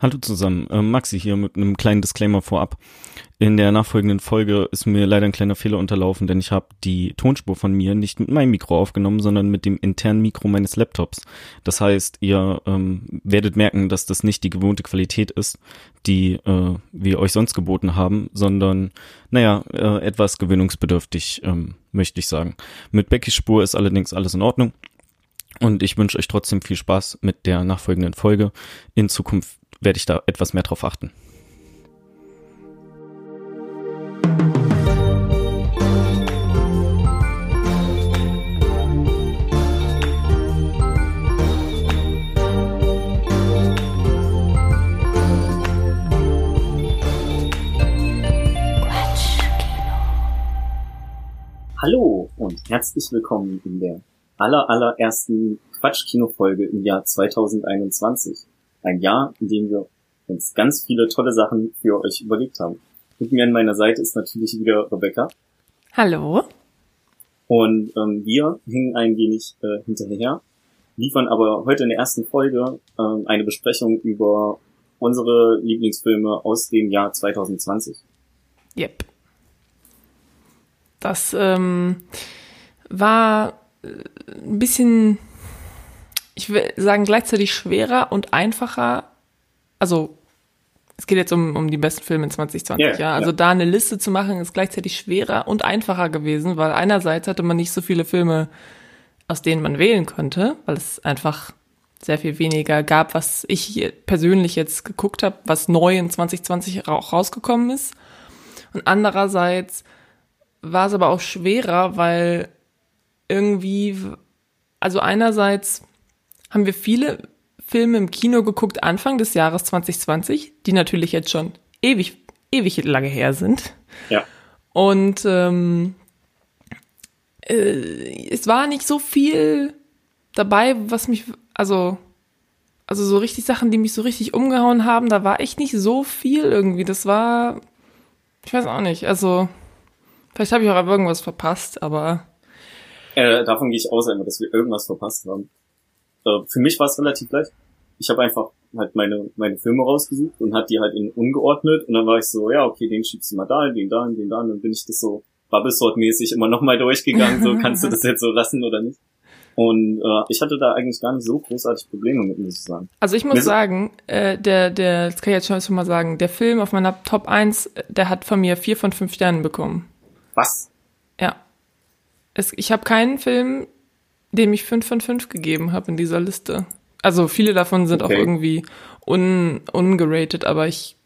Hallo zusammen, äh, Maxi hier mit einem kleinen Disclaimer vorab. In der nachfolgenden Folge ist mir leider ein kleiner Fehler unterlaufen, denn ich habe die Tonspur von mir nicht mit meinem Mikro aufgenommen, sondern mit dem internen Mikro meines Laptops. Das heißt, ihr ähm, werdet merken, dass das nicht die gewohnte Qualität ist, die äh, wir euch sonst geboten haben, sondern, naja, äh, etwas gewöhnungsbedürftig, ähm, möchte ich sagen. Mit Beckys Spur ist allerdings alles in Ordnung. Und ich wünsche euch trotzdem viel Spaß mit der nachfolgenden Folge. In Zukunft werde ich da etwas mehr drauf achten. Hallo und herzlich willkommen in der aller allerersten Quatsch-Kino-Folge im Jahr 2021. Ein Jahr, in dem wir uns ganz viele tolle Sachen für euch überlegt haben. Mit mir an meiner Seite ist natürlich wieder Rebecca. Hallo. Und ähm, wir hängen ein wenig äh, hinterher, liefern aber heute in der ersten Folge ähm, eine Besprechung über unsere Lieblingsfilme aus dem Jahr 2020. Yep. Das ähm, war ein bisschen, ich will sagen, gleichzeitig schwerer und einfacher. Also, es geht jetzt um, um die besten Filme in 2020, Yeah, ja. Also ja. da eine Liste zu machen, ist gleichzeitig schwerer und einfacher gewesen, weil einerseits hatte man nicht so viele Filme, aus denen man wählen konnte, weil es einfach sehr viel weniger gab, was ich persönlich jetzt geguckt habe, was neu in 2020 auch rausgekommen ist. Und andererseits war es aber auch schwerer, weil irgendwie, also einerseits haben wir viele Filme im Kino geguckt Anfang des Jahres 2020, die natürlich jetzt schon ewig, ewig lange her sind. Ja. Und ähm, äh, es war nicht so viel dabei, was mich, also, also so richtig Sachen, die mich so richtig umgehauen haben, da war echt nicht so viel irgendwie. Das war, ich weiß auch nicht, also vielleicht habe ich auch irgendwas verpasst, aber Äh, davon gehe ich aus, immer, dass wir irgendwas verpasst haben. Äh, für mich war es relativ leicht. Ich habe einfach halt meine, meine Filme rausgesucht und hat die halt in ungeordnet und dann war ich so, ja, okay, den schiebst du mal da, den da, den da und dann bin ich das so Bubblesort-mäßig immer nochmal durchgegangen, so kannst du das jetzt so lassen oder nicht. Und äh, ich hatte da eigentlich gar nicht so großartig Probleme mit, muss ich sagen. Also ich muss so- sagen, äh, der, der, das kann ich jetzt schon mal sagen, der Film auf meiner Top 1, äh, der hat von mir vier von fünf Sternen bekommen. Was? Es, ich habe keinen Film, dem ich fünf von fünf gegeben habe in dieser Liste. Also viele davon sind auch Okay. irgendwie un, ungeratet, aber ich,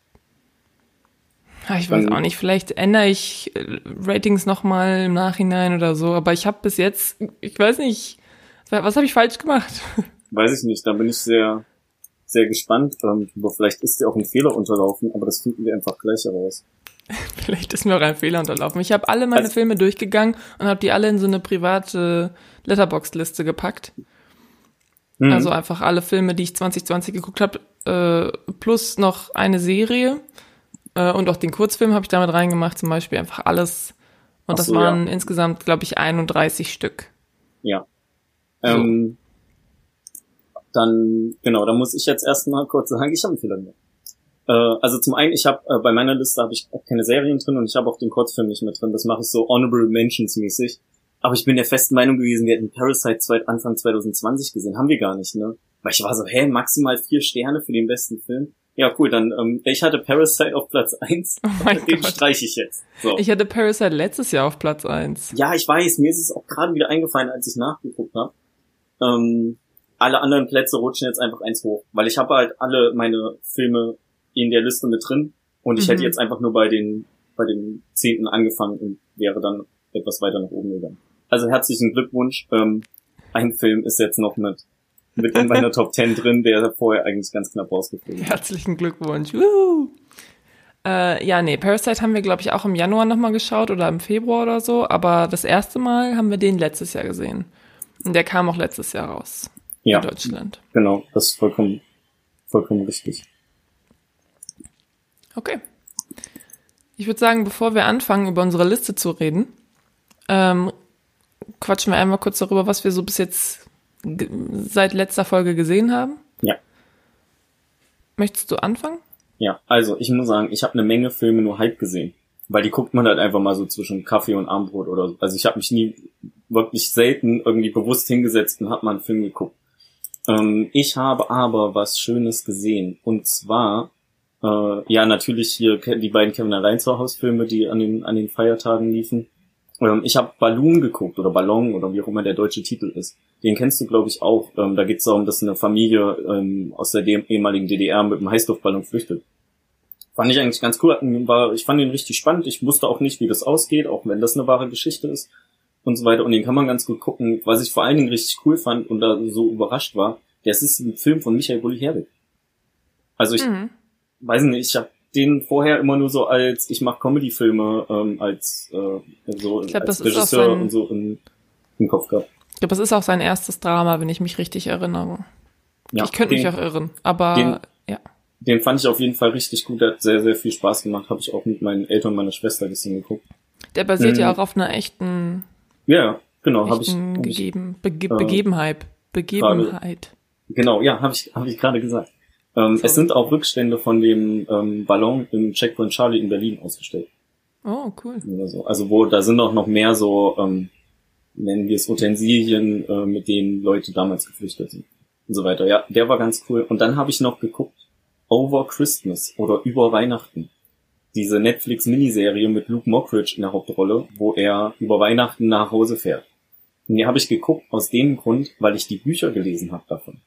ja, ich weiß auch nicht, vielleicht ändere ich äh, Ratings nochmal im Nachhinein oder so, aber ich habe bis jetzt, ich weiß nicht, was habe ich falsch gemacht? Weiß ich nicht, da bin ich sehr, sehr gespannt. Ähm, aber vielleicht ist dir auch ein Fehler unterlaufen, aber das finden wir einfach gleich heraus. Vielleicht ist mir auch ein Fehler unterlaufen. Ich habe alle meine Also- Filme durchgegangen und habe die alle in so eine private Letterbox-Liste gepackt. Mhm. Also einfach alle Filme, die ich 2020 geguckt habe, äh, plus noch eine Serie äh, und auch den Kurzfilm habe ich damit reingemacht, zum Beispiel einfach alles. Und Ach das so, waren ja. insgesamt, glaube ich, 31 Stück. Ja. Ähm, dann, genau, da muss ich jetzt erstmal kurz sagen, ich habe einen Fehler gemacht. Äh, also zum einen, ich habe äh, bei meiner Liste habe ich auch keine Serien drin und ich habe auch den Kurzfilm nicht mehr drin. Das mache ich so honorable mentions mäßig. Aber ich bin der festen Meinung gewesen, wir hätten Parasite zwei, Anfang 2020 gesehen. Haben wir gar nicht, ne? Weil ich war so, hä, maximal vier Sterne für den besten Film. Ja, cool, dann, ähm, ich hatte Parasite auf Platz eins. Oh den Gott. streiche ich jetzt. So. Ich hatte Parasite letztes Jahr auf Platz 1. Ja, ich weiß, mir ist es auch gerade wieder eingefallen, als ich nachgeguckt habe. Ähm, alle anderen Plätze rutschen jetzt einfach eins hoch, weil ich habe halt alle meine Filme in der Liste mit drin und ich Mhm. hätte jetzt einfach nur bei den bei den zehnten angefangen und wäre dann etwas weiter nach oben gegangen. Also herzlichen Glückwunsch. Ähm, ein Film ist jetzt noch mit mit in meiner Top 10 drin, der vorher eigentlich ganz knapp rausgeflogen ist. Herzlichen Glückwunsch. Woo! Äh, ja, nee, Parasite haben wir, glaube ich, auch im Januar nochmal geschaut oder im Februar oder so, aber das erste Mal haben wir den letztes Jahr gesehen. Und der kam auch letztes Jahr raus Ja, in Deutschland. genau, das ist vollkommen vollkommen richtig. Okay. Ich würde sagen, bevor wir anfangen, über unsere Liste zu reden, ähm, quatschen wir einmal kurz darüber, was wir so bis jetzt seit letzter Folge gesehen haben. Ja. Möchtest du anfangen? Ja, also ich muss sagen, ich habe eine Menge Filme nur halb gesehen. Weil die guckt man halt einfach mal so zwischen Kaffee und Armbrot oder so. Also ich habe mich nie wirklich selten irgendwie bewusst hingesetzt und habe mal einen Film geguckt. Ähm, ich habe aber was Schönes gesehen. Und zwar, äh, ja, natürlich hier die beiden Kevin allein zu Haus Filme, die an den, an den Feiertagen liefen. Ähm, ich habe Balloon geguckt oder Ballon oder wie auch immer der deutsche Titel ist. Den kennst du, glaube ich, auch. Ähm, da geht es darum, dass eine Familie ähm, aus der ehemaligen DDR mit einem Heißluftballon flüchtet. Fand ich eigentlich ganz cool. War, ich fand ihn richtig spannend. Ich wusste auch nicht, wie das ausgeht, auch wenn das eine wahre Geschichte ist und so weiter. Und den kann man ganz gut gucken. Was ich vor allen Dingen richtig cool fand und da so überrascht war, das ist ein Film von Michael Bulli-Herbig. Also ich mhm. Weiß nicht, ich habe den vorher immer nur so als, ich mache Comedy-Filme ähm, als äh, so ich glaub, als Regisseur sein, und so in, im Kopf gehabt. Ich glaube, das ist auch sein erstes Drama, wenn ich mich richtig erinnere. Ja, ich könnte mich auch irren, aber den, ja. Den fand ich auf jeden Fall richtig gut, der hat sehr, sehr viel Spaß gemacht, habe ich auch mit meinen Eltern und meiner Schwester gestern geguckt. Der basiert mhm. ja auch auf einer echten ja, genau, habe ich, gegeben, Bege äh, Begebenheit. Begebenheit. Grade, genau, ja, habe ich, hab ich gerade gesagt. Ähm, so. Es sind auch Rückstände von dem ähm, Ballon im Checkpoint Charlie in Berlin ausgestellt. Oh, cool. So. Also wo, da sind auch noch mehr so, ähm, nennen wir es Utensilien, äh, mit denen Leute damals geflüchtet sind. Und so weiter. Ja, der war ganz cool. Und dann habe ich noch geguckt, Over Christmas oder Über Weihnachten diese Netflix-Miniserie mit Luke Mockridge in der Hauptrolle, wo er über Weihnachten nach Hause fährt. Und die habe ich geguckt aus dem Grund, weil ich die Bücher gelesen habe davon.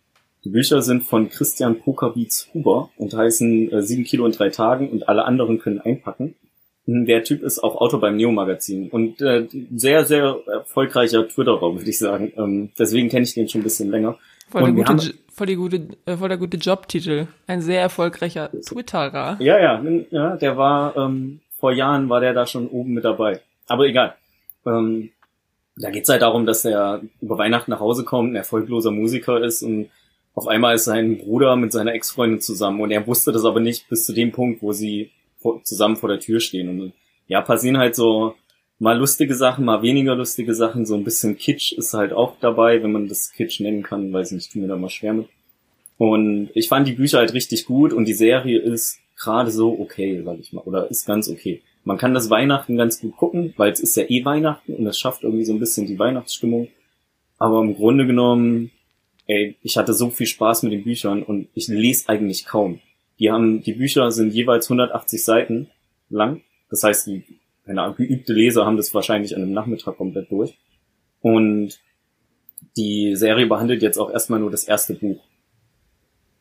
Die Bücher sind von Christian Pokerbeats Huber und heißen äh, 7 Kilo in drei Tagen und alle anderen können einpacken. Der Typ ist auch Autor beim Neo-Magazin und äh, sehr, sehr erfolgreicher Twitterer, würde ich sagen. Ähm, deswegen kenne ich den schon ein bisschen länger. Voll, der gute, voll, die gute, äh, voll der gute Jobtitel. Ein sehr erfolgreicher Twitterer. Ja, ja, ja, der war, ähm, vor Jahren war der da schon oben mit dabei. Aber egal. Ähm, da geht's halt darum, dass er über Weihnachten nach Hause kommt, ein erfolgloser Musiker ist und auf einmal ist sein Bruder mit seiner Ex-Freundin zusammen und er wusste das aber nicht bis zu dem Punkt, wo sie zusammen vor der Tür stehen. Und ja, passieren halt so mal lustige Sachen, mal weniger lustige Sachen. So ein bisschen Kitsch ist halt auch dabei, wenn man das Kitsch nennen kann, weiß nicht, tut mir da mal schwer mit. Und ich fand die Bücher halt richtig gut und die Serie ist gerade so okay, sag ich mal, oder ist ganz okay. Man kann das Weihnachten ganz gut gucken, weil es ist ja eh Weihnachten und es schafft irgendwie so ein bisschen die Weihnachtsstimmung. Aber im Grunde genommen, ey, ich hatte so viel Spaß mit den Büchern und ich lese eigentlich kaum. Die haben, die Bücher sind jeweils 180 Seiten lang. Das heißt, die keine Ahnung, geübte Leser haben das wahrscheinlich an einem Nachmittag komplett durch. Und die Serie behandelt jetzt auch erstmal nur das erste Buch.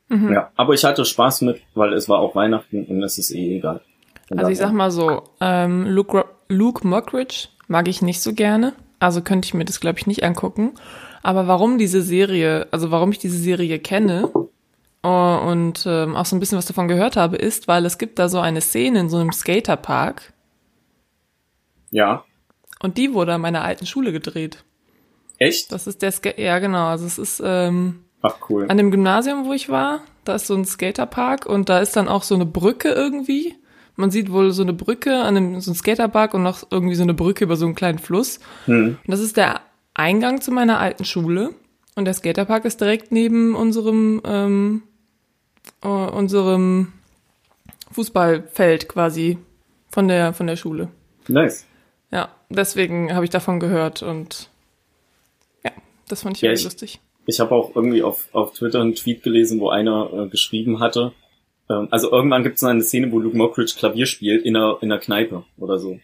Mhm. Ja, aber ich hatte Spaß mit, weil es war auch Weihnachten und es ist eh egal. Und also ich sag mal so, ähm, Luke, Luke Mockridge mag ich nicht so gerne. Also könnte ich mir das, glaube ich, nicht angucken. Aber warum diese Serie, also warum ich diese Serie kenne uh, und ähm, auch so ein bisschen was davon gehört habe, ist, weil es gibt da so eine Szene in so einem Skaterpark, ja. Und die wurde an meiner alten Schule gedreht. Echt? Das ist der Ska ja genau, also es ist ähm, Ach cool. An dem Gymnasium, wo ich war, da ist so ein Skaterpark und da ist dann auch so eine Brücke irgendwie. Man sieht wohl so eine Brücke an einem so ein Skaterpark und noch irgendwie so eine Brücke über so einen kleinen Fluss. Hm. Und das ist der Eingang zu meiner alten Schule und der Skaterpark ist direkt neben unserem ähm, uh, unserem Fußballfeld quasi von der von der Schule. Nice. Ja, deswegen habe ich davon gehört und ja, das fand ich ja, irgendwie lustig. Ich habe auch irgendwie auf, auf Twitter einen Tweet gelesen, wo einer äh, geschrieben hatte, ähm, also irgendwann gibt es eine Szene, wo Luke Mockridge Klavier spielt in einer, in einer Kneipe oder so.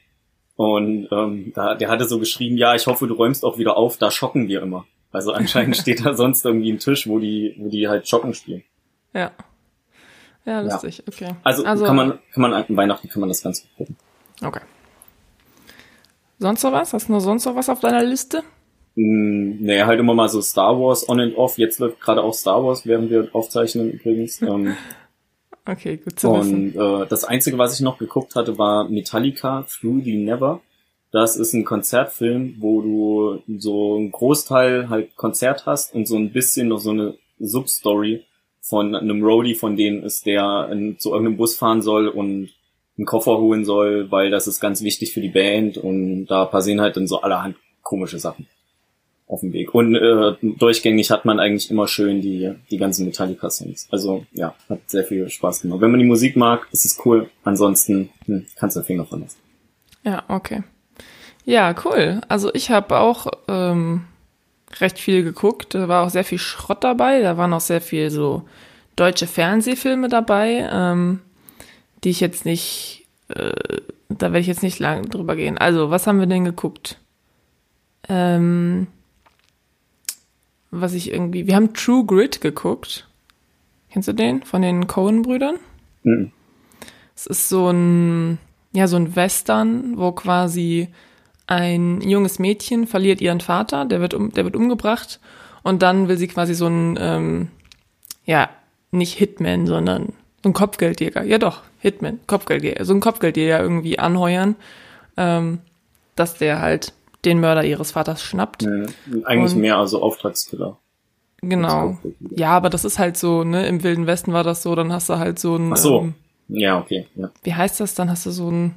Und ähm, da, der hatte so geschrieben, ja, ich hoffe, du räumst auch wieder auf, da schocken wir immer. Also anscheinend steht da sonst irgendwie ein Tisch, wo die, wo die halt Schocken spielen. Ja. Ja, lustig, ja. okay. Also, also, kann man, kann man an Weihnachten kann man das ganz gut gucken. Okay. Sonst noch was? Hast du noch sonst noch was auf deiner Liste? Mm, nee, halt immer mal so Star Wars on and off. Jetzt läuft gerade auch Star Wars, während wir aufzeichnen übrigens. Ähm, okay, gut zu wissen. Und äh, das Einzige, was ich noch geguckt hatte, war Metallica Through the Never. Das ist ein Konzertfilm, wo du so einen Großteil halt Konzert hast und so ein bisschen noch so eine Substory von einem Roadie von denen ist, der in, zu irgendeinem Bus fahren soll und einen Koffer holen soll, weil das ist ganz wichtig für die Band und da passieren halt dann so allerhand komische Sachen. Auf dem Weg. Und äh, durchgängig hat man eigentlich immer schön die, die ganzen Metallica-Songs. Also ja, hat sehr viel Spaß gemacht. Wenn man die Musik mag, ist es cool. Ansonsten hm, kannst du den Finger von lassen. Ja, okay. Ja, cool. Also ich habe auch ähm, recht viel geguckt. Da war auch sehr viel Schrott dabei. Da waren auch sehr viel so deutsche Fernsehfilme dabei, ähm, die ich jetzt nicht, äh, da werde ich jetzt nicht lang drüber gehen. Also, was haben wir denn geguckt? Ähm, was ich irgendwie, wir haben True Grit geguckt. Kennst du den? Von den Cohen-Brüdern? Mhm. Es ist so ein, ja, so ein Western, wo quasi ein junges Mädchen verliert ihren Vater, der wird, um, der wird umgebracht und dann will sie quasi so ein, ähm, ja, nicht Hitman, sondern so ein Kopfgeldjäger. Ja doch, Hitman, Kopfgeldjäger, so ein Kopfgeldjäger irgendwie anheuern, ähm, dass der halt den Mörder ihres Vaters schnappt. Ja, eigentlich und, mehr also Auftragskiller. Genau. Ja, aber das ist halt so, ne, im Wilden Westen war das so, dann hast du halt so ein. Ach so. Ähm, ja, okay. Ja. Wie heißt das? Dann hast du so ein.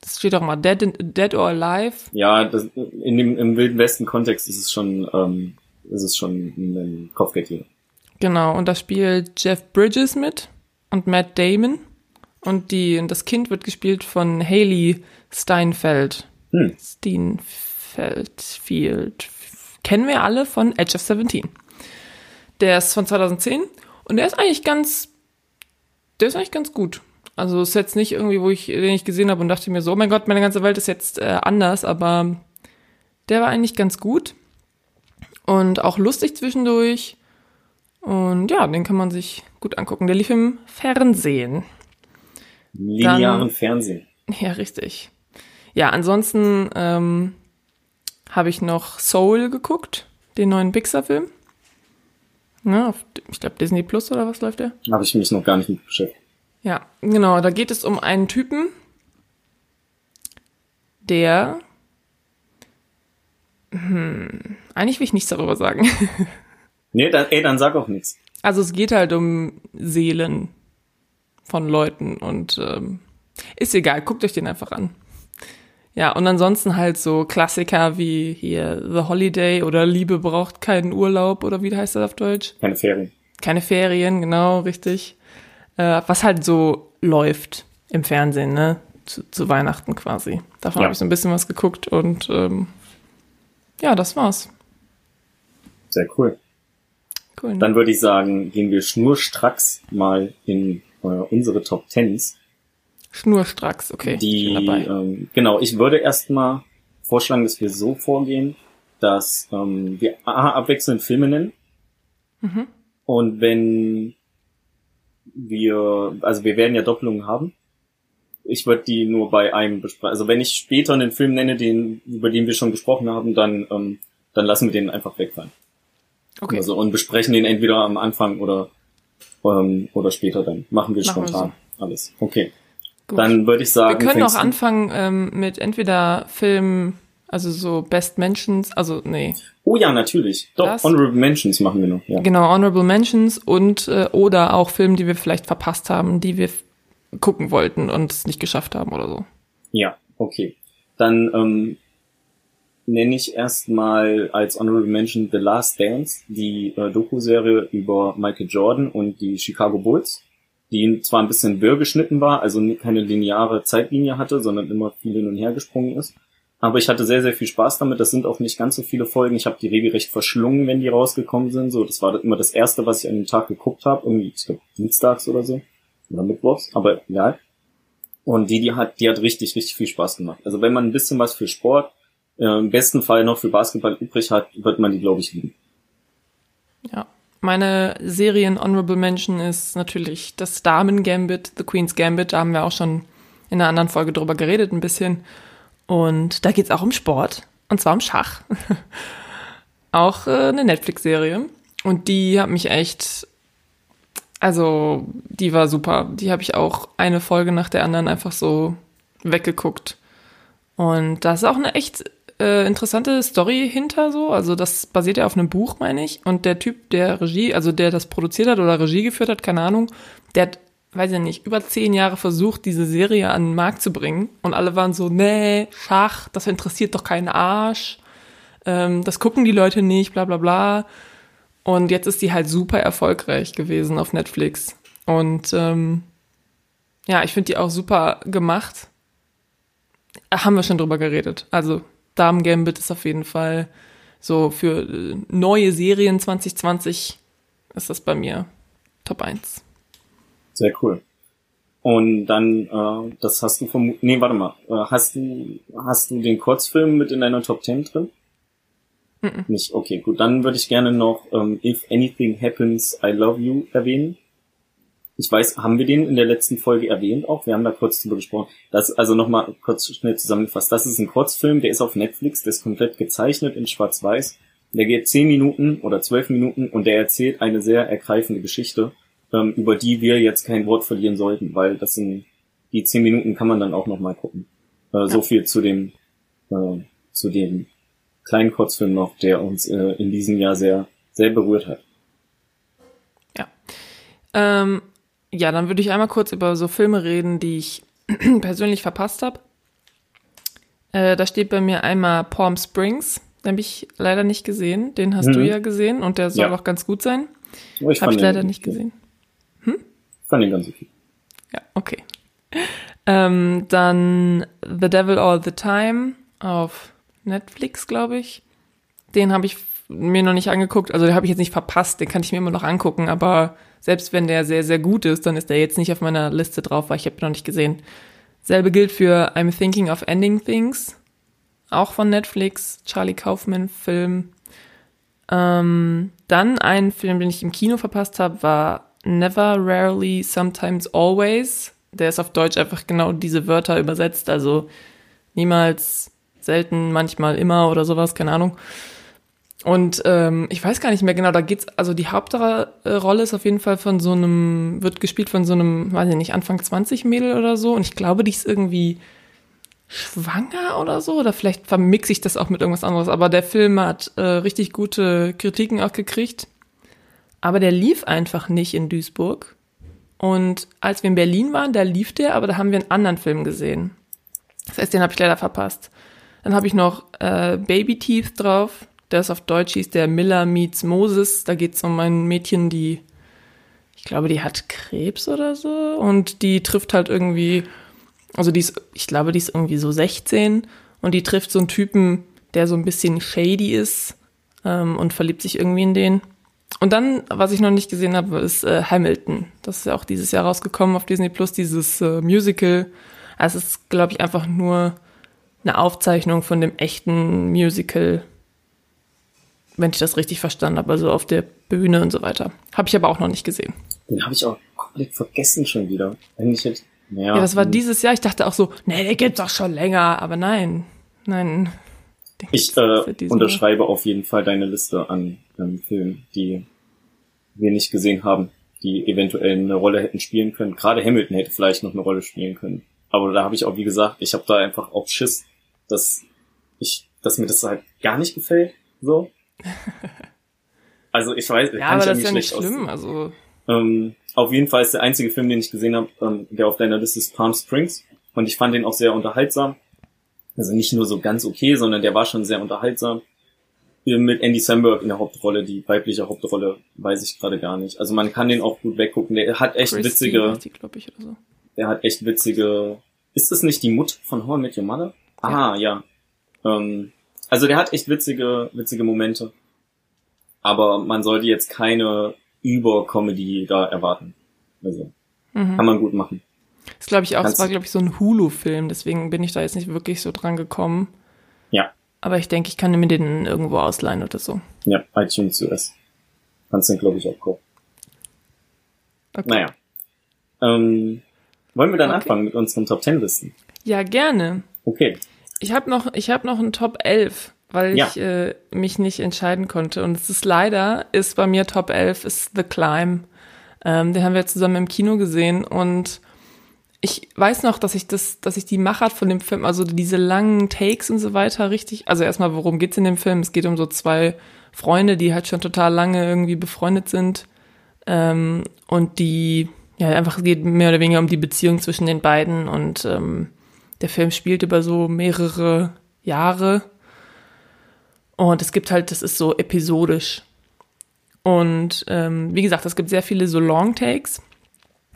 Das steht auch mal Dead, in, Dead or Alive. Ja, das, in dem im Wilden Westen Kontext ist es schon, ähm, ist es schon ein Kopfgeldjäger. Genau, und da spielt Jeff Bridges mit und Matt Damon. Und die, und das Kind wird gespielt von Haley Steinfeld. Hm. Steinfeld, Field. Kennen wir alle von Edge of 17. Der ist von 2010 und der ist eigentlich ganz, der ist eigentlich ganz gut. Also ist jetzt nicht irgendwie, wo ich den ich gesehen habe und dachte mir so, oh mein Gott, meine ganze Welt ist jetzt äh, anders, aber der war eigentlich ganz gut und auch lustig zwischendurch. Und ja, den kann man sich gut angucken. Der lief im Fernsehen. Linearen Fernsehen. Ja, richtig. Ja, ansonsten ähm, habe ich noch Soul geguckt, den neuen Pixar-Film. Ja, auf, ich glaube Disney Plus oder was läuft der? Habe ich mich noch gar nicht mit beschäftigt. Ja, genau. Da geht es um einen Typen, der. Hm, eigentlich will ich nichts darüber sagen. Nee, dann, ey, dann sag auch nichts. Also es geht halt um Seelen von Leuten und ähm, ist egal, guckt euch den einfach an. Ja, und ansonsten halt so Klassiker wie hier The Holiday oder Liebe braucht keinen Urlaub oder wie heißt das auf Deutsch? Keine Ferien. Keine Ferien, genau, richtig. Äh, was halt so läuft im Fernsehen, ne? Zu, zu Weihnachten quasi. Davon ja. habe ich so ein bisschen was geguckt und ähm, ja, das war's. Sehr cool. Cool, ne? Dann würde ich sagen, gehen wir schnurstracks mal in äh, unsere Top Tens. Schnurstracks, okay. Die, ähm, genau, ich würde erstmal vorschlagen, dass wir so vorgehen, dass ähm, wir abwechselnd Filme nennen. Mhm. Und wenn wir, also wir werden ja Doppelungen haben. Ich würde die nur bei einem besprechen. Also wenn ich später einen Film nenne, den, über den wir schon gesprochen haben, dann, ähm, dann lassen wir den einfach wegfallen. Okay. Also, und besprechen den entweder am Anfang oder, ähm, oder später dann. Machen wir Machen spontan wir so. alles. Okay. Gut. Dann würde ich sagen. Wir können auch anfangen ähm, mit entweder Film, also so Best Mentions, also nee. Oh ja, natürlich. Doch, das. Honorable Mentions machen wir noch. Ja. Genau, Honorable Mentions und äh, oder auch Filme, die wir vielleicht verpasst haben, die wir gucken wollten und es nicht geschafft haben oder so. Ja, okay. Dann ähm, nenne ich erstmal als Honorable Mention The Last Dance, die äh, Doku-Serie über Michael Jordan und die Chicago Bulls, die zwar ein bisschen wirr geschnitten war, also keine lineare Zeitlinie hatte, sondern immer viel hin und her gesprungen ist. Aber ich hatte sehr, sehr viel Spaß damit. Das sind auch nicht ganz so viele Folgen. Ich habe die regelrecht verschlungen, wenn die rausgekommen sind. So, das war immer das erste, was ich an dem Tag geguckt habe. Irgendwie, ich glaube, dienstags oder so. Oder mittwochs, aber egal. Und die, die hat, die hat richtig, richtig viel Spaß gemacht. Also wenn man ein bisschen was für Sport äh, im besten Fall noch für Basketball übrig hat, wird man die, glaube ich, lieben. Ja. Meine Serien Honorable Mention ist natürlich das Damen Gambit, The Queen's Gambit. Da haben wir auch schon in einer anderen Folge drüber geredet, ein bisschen. Und da geht's auch um Sport. Und zwar um Schach. auch äh, eine Netflix-Serie. Und die hat mich echt, also die war super. Die habe ich auch eine Folge nach der anderen einfach so weggeguckt. Und das ist auch eine echt äh, interessante Story hinter so. Also das basiert ja auf einem Buch, meine ich. Und der Typ, der Regie, also der das produziert hat oder Regie geführt hat, keine Ahnung, der hat, weiß ich nicht, über zehn Jahre versucht, diese Serie an den Markt zu bringen. Und alle waren so, nee, Schach, das interessiert doch keinen Arsch. ähm, das gucken die Leute nicht, bla bla bla. Und jetzt ist die halt super erfolgreich gewesen auf Netflix. Und ähm, ja, ich finde die auch super gemacht. Haben wir schon drüber geredet. Also Damen Gambit ist auf jeden Fall so für äh, neue Serien 2020 ist das bei mir Top 1. Sehr cool. Und dann, äh, das hast du vom, nee, warte mal, äh, hast du, hast du den Kurzfilm mit in deiner Top 10 drin? Mm -mm. Nicht, okay, gut, dann würde ich gerne noch ähm, If Anything Happens, I Love You erwähnen. Ich weiß, haben wir den in der letzten Folge erwähnt auch? Wir haben da kurz drüber gesprochen. Das, also nochmal kurz schnell zusammengefasst. Das ist ein Kurzfilm, der ist auf Netflix, der ist komplett gezeichnet in Schwarz-Weiß. Der geht zehn Minuten oder zwölf Minuten und der erzählt eine sehr ergreifende Geschichte ähm, über die wir jetzt kein Wort verlieren sollten, weil das sind die zehn Minuten kann man dann auch noch mal gucken. Äh, ja. So viel zu dem äh, zu dem kleinen Kurzfilm noch, der uns äh, in diesem Jahr sehr sehr berührt hat. Ja. Ähm, ja, dann würde ich einmal kurz über so Filme reden, die ich persönlich verpasst habe. Äh, da steht bei mir einmal Palm Springs. Den habe ich leider nicht gesehen. Den hast mhm. du ja gesehen und der soll ja. auch ganz gut sein. Oh, habe ich leider nicht gesehen. Hm? Fand den ganz okay. Ja, okay. Ähm, dann The Devil All the Time auf Netflix, glaube ich. Den habe ich mir noch nicht angeguckt. Also den habe ich jetzt nicht verpasst. Den kann ich mir immer noch angucken. Aber selbst wenn der sehr, sehr gut ist, dann ist der jetzt nicht auf meiner Liste drauf, weil ich habe ihn noch nicht gesehen. Selbe gilt für I'm Thinking of Ending Things. Auch von Netflix. Charlie Kaufman Film. Ähm, dann ein Film, den ich im Kino verpasst habe, war never, rarely, sometimes, always. Der ist auf Deutsch einfach genau diese Wörter übersetzt, also niemals, selten, manchmal, immer oder sowas, keine Ahnung. Und ähm, ich weiß gar nicht mehr genau, da geht's, also die Hauptrolle ist auf jeden Fall von so einem, wird gespielt von so einem, weiß ich nicht, Anfang 20 Mädel oder so. Und ich glaube, die ist irgendwie schwanger oder so. Oder vielleicht vermixe ich das auch mit irgendwas anderes. Aber der Film hat äh, richtig gute Kritiken auch gekriegt. Aber der lief einfach nicht in Duisburg. Und als wir in Berlin waren, da lief der, aber da haben wir einen anderen Film gesehen. Das heißt, den habe ich leider verpasst. Dann habe ich noch äh, Baby Teeth drauf. Der ist auf Deutsch hieß der Miller meets Moses. Da geht es um ein Mädchen, die, ich glaube, die hat Krebs oder so. Und die trifft halt irgendwie, also die ist, ich glaube, die ist irgendwie so 16. Und die trifft so einen Typen, der so ein bisschen shady ist ähm, und verliebt sich irgendwie in den. Und dann, was ich noch nicht gesehen habe, ist äh, Hamilton. Das ist ja auch dieses Jahr rausgekommen auf Disney Plus, dieses äh, Musical. Also es ist, glaube ich, einfach nur eine Aufzeichnung von dem echten Musical, wenn ich das richtig verstanden habe, also auf der Bühne und so weiter. Habe ich aber auch noch nicht gesehen. Den habe ich auch komplett vergessen schon wieder. Eigentlich jetzt, ja, ja, das war hm. dieses Jahr. Ich dachte auch so, nee, der gibt's doch schon länger. Aber nein, nein. Ich äh, unterschreibe auf jeden Fall deine Liste an ähm, Filmen, die wir nicht gesehen haben, die eventuell eine Rolle hätten spielen können. Gerade Hamilton hätte vielleicht noch eine Rolle spielen können. Aber da habe ich auch, wie gesagt, ich habe da einfach auch Schiss, dass ich, dass mir das halt gar nicht gefällt. So. Also ich weiß, ja, aber das ist ja nicht schlimm. Also ähm, auf jeden Fall ist der einzige Film, den ich gesehen habe, ähm, der auf deiner Liste ist Palm Springs. Und ich fand den auch sehr unterhaltsam. Also nicht nur so ganz okay, sondern der war schon sehr unterhaltsam mit Andy Samberg in der Hauptrolle, die weibliche Hauptrolle, weiß ich gerade gar nicht. Also man kann den auch gut weggucken. Der hat echt Christy, witzige. Die, ich, oder so. Der hat echt witzige. Ist das nicht die Mut von How I Met Your Mother? Ah, ja. Ähm, also der hat echt witzige, witzige Momente. Aber man sollte jetzt keine Über-Comedy da erwarten. Also mhm. kann man gut machen. Das glaube ich auch. Es war glaube ich so ein Hulu-Film, deswegen bin ich da jetzt nicht wirklich so dran gekommen. Ja. Aber ich denke, ich kann mir den irgendwo ausleihen oder so. Ja, iTunes US. Kannst den, glaube ich, auch gucken. Okay. Naja. Ähm, wollen wir dann okay. anfangen mit unseren Top 10 Listen? Ja, gerne. Okay. Ich habe noch, ich habe noch einen Top 11, weil ja. ich äh, mich nicht entscheiden konnte. Und es ist leider, ist bei mir Top 11 ist The Climb. Ähm, den haben wir zusammen im Kino gesehen und ich weiß noch, dass ich das, dass ich die Machart von dem Film, also diese langen Takes und so weiter richtig, also erstmal, worum geht's in dem Film? Es geht um so zwei Freunde, die halt schon total lange irgendwie befreundet sind ähm, und die, ja, einfach geht mehr oder weniger um die Beziehung zwischen den beiden und ähm, der Film spielt über so mehrere Jahre Und es gibt halt, das ist so episodisch. Und ähm, wie gesagt, es gibt sehr viele so Long Takes.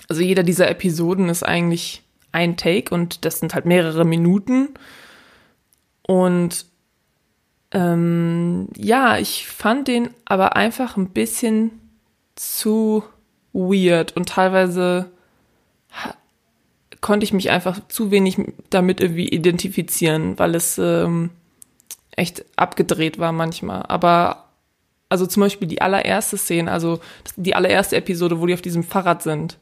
Also jeder dieser Episoden ist eigentlich ein Take und das sind halt mehrere Minuten. Und ähm, ja, ich fand den aber einfach ein bisschen zu weird und teilweise konnte ich mich einfach zu wenig damit irgendwie identifizieren, weil es ähm, echt abgedreht war manchmal. Aber also zum Beispiel die allererste Szene, also die allererste Episode, wo die auf diesem Fahrrad sind,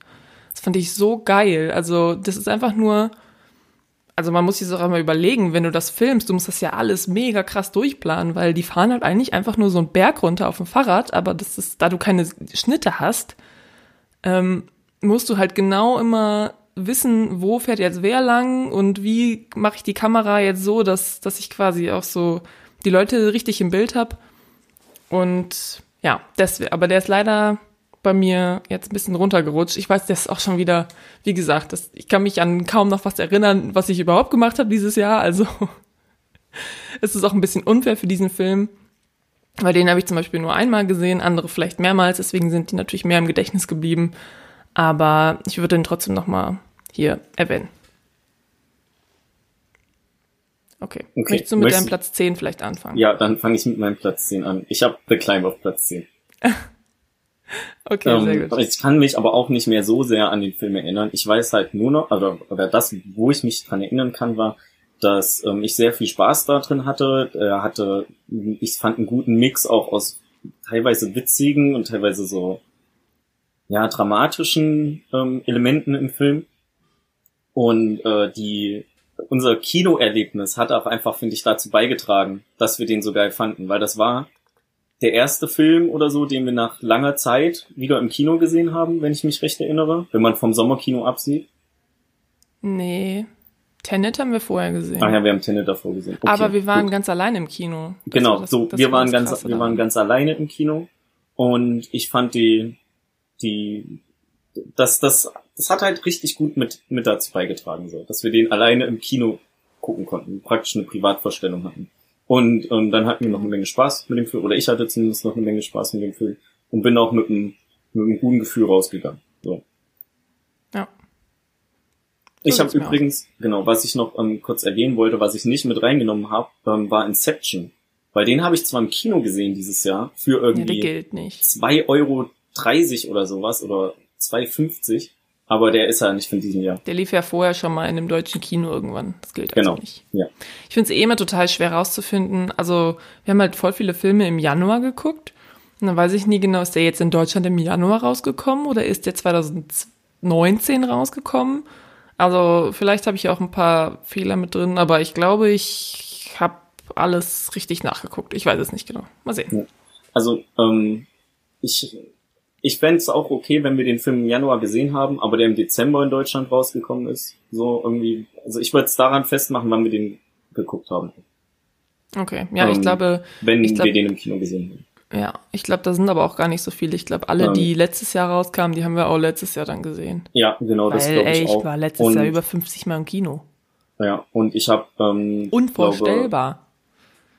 das fand ich so geil. Also das ist einfach nur, also man muss sich das auch einmal überlegen, wenn du das filmst, du musst das ja alles mega krass durchplanen, weil die fahren halt eigentlich einfach nur so einen Berg runter auf dem Fahrrad, aber das ist, da du keine Schnitte hast, ähm, musst du halt genau immer wissen, wo fährt jetzt wer lang und wie mache ich die Kamera jetzt so, dass, dass ich quasi auch so die Leute richtig im Bild habe. Und ja, das, aber der ist leider bei mir jetzt ein bisschen runtergerutscht. Ich weiß, der ist auch schon wieder, wie gesagt, das, ich kann mich an kaum noch was erinnern, was ich überhaupt gemacht habe dieses Jahr. Also es ist auch ein bisschen unfair für diesen Film. Weil den habe ich zum Beispiel nur einmal gesehen, andere vielleicht mehrmals, deswegen sind die natürlich mehr im Gedächtnis geblieben. Aber ich würde den trotzdem nochmal hier erwähnen. Okay. okay. Möchtest du mit Möchtest deinem Platz 10 vielleicht anfangen? Ja, dann fange ich mit meinem Platz 10 an. Ich habe The Climb auf Platz 10. okay, ähm, sehr gut. Ich kann mich aber auch nicht mehr so sehr an den Film erinnern. Ich weiß halt nur noch, oder, oder das, wo ich mich dran erinnern kann, war, dass ähm, ich sehr viel Spaß da drin hatte. Er hatte, ich fand einen guten Mix auch aus teilweise witzigen und teilweise so ja dramatischen ähm, Elementen im Film. Und äh, die unser Kinoerlebnis hat auch einfach, finde ich, dazu beigetragen, dass wir den so geil fanden, weil das war der erste Film oder so, den wir nach langer Zeit wieder im Kino gesehen haben, wenn ich mich recht erinnere, wenn man vom Sommerkino absieht. Nee. Tenet haben wir vorher gesehen. Ach ja, wir haben Tenet davor gesehen. Okay, Aber wir waren gut. ganz alleine im Kino. Das genau, das, so, wir waren ganz, wir waren ganz alleine im Kino. Und ich fand die, die, das, das, das hat halt richtig gut mit, mit dazu beigetragen, so, dass wir den alleine im Kino gucken konnten, praktisch eine Privatvorstellung hatten. Und ähm, dann hatten wir noch eine Menge Spaß mit dem Film, oder ich hatte zumindest noch eine Menge Spaß mit dem Film und bin auch mit einem, mit einem guten Gefühl rausgegangen. So. Ja. So ich habe übrigens, auch. genau, was ich noch ähm, kurz erwähnen wollte, was ich nicht mit reingenommen habe, ähm, war Inception. Weil den habe ich zwar im Kino gesehen dieses Jahr für irgendwie ja, zwei Euro dreißig oder sowas oder 2,50. Aber der ist ja nicht von diesem Jahr. Der lief ja vorher schon mal in einem deutschen Kino irgendwann. Das gilt genau. also nicht. Ja. Ich finde es eh immer total schwer rauszufinden. Also, wir haben halt voll viele Filme im Januar geguckt. Und dann weiß ich nie genau, ist der jetzt in Deutschland im Januar rausgekommen oder ist der 2019 rausgekommen? Also, vielleicht habe ich auch ein paar Fehler mit drin, aber ich glaube, ich habe alles richtig nachgeguckt. Ich weiß es nicht genau. Mal sehen. Also, ähm, ich ich fände es auch okay, wenn wir den Film im Januar gesehen haben, aber der im Dezember in Deutschland rausgekommen ist. So irgendwie, also ich würde es daran festmachen, wann wir den geguckt haben. Okay, ja, ähm, ich glaube. Wenn ich glaub, wir den im Kino gesehen haben. Ja, ich glaube, da sind aber auch gar nicht so viele. Ich glaube, alle, ähm, die letztes Jahr rauskamen, die haben wir auch letztes Jahr dann gesehen. Ja, genau, Weil, das glaube ich ey, auch. Ich war letztes und, Jahr über 50 Mal im Kino. Ja, und ich habe ähm, unvorstellbar. Glaube,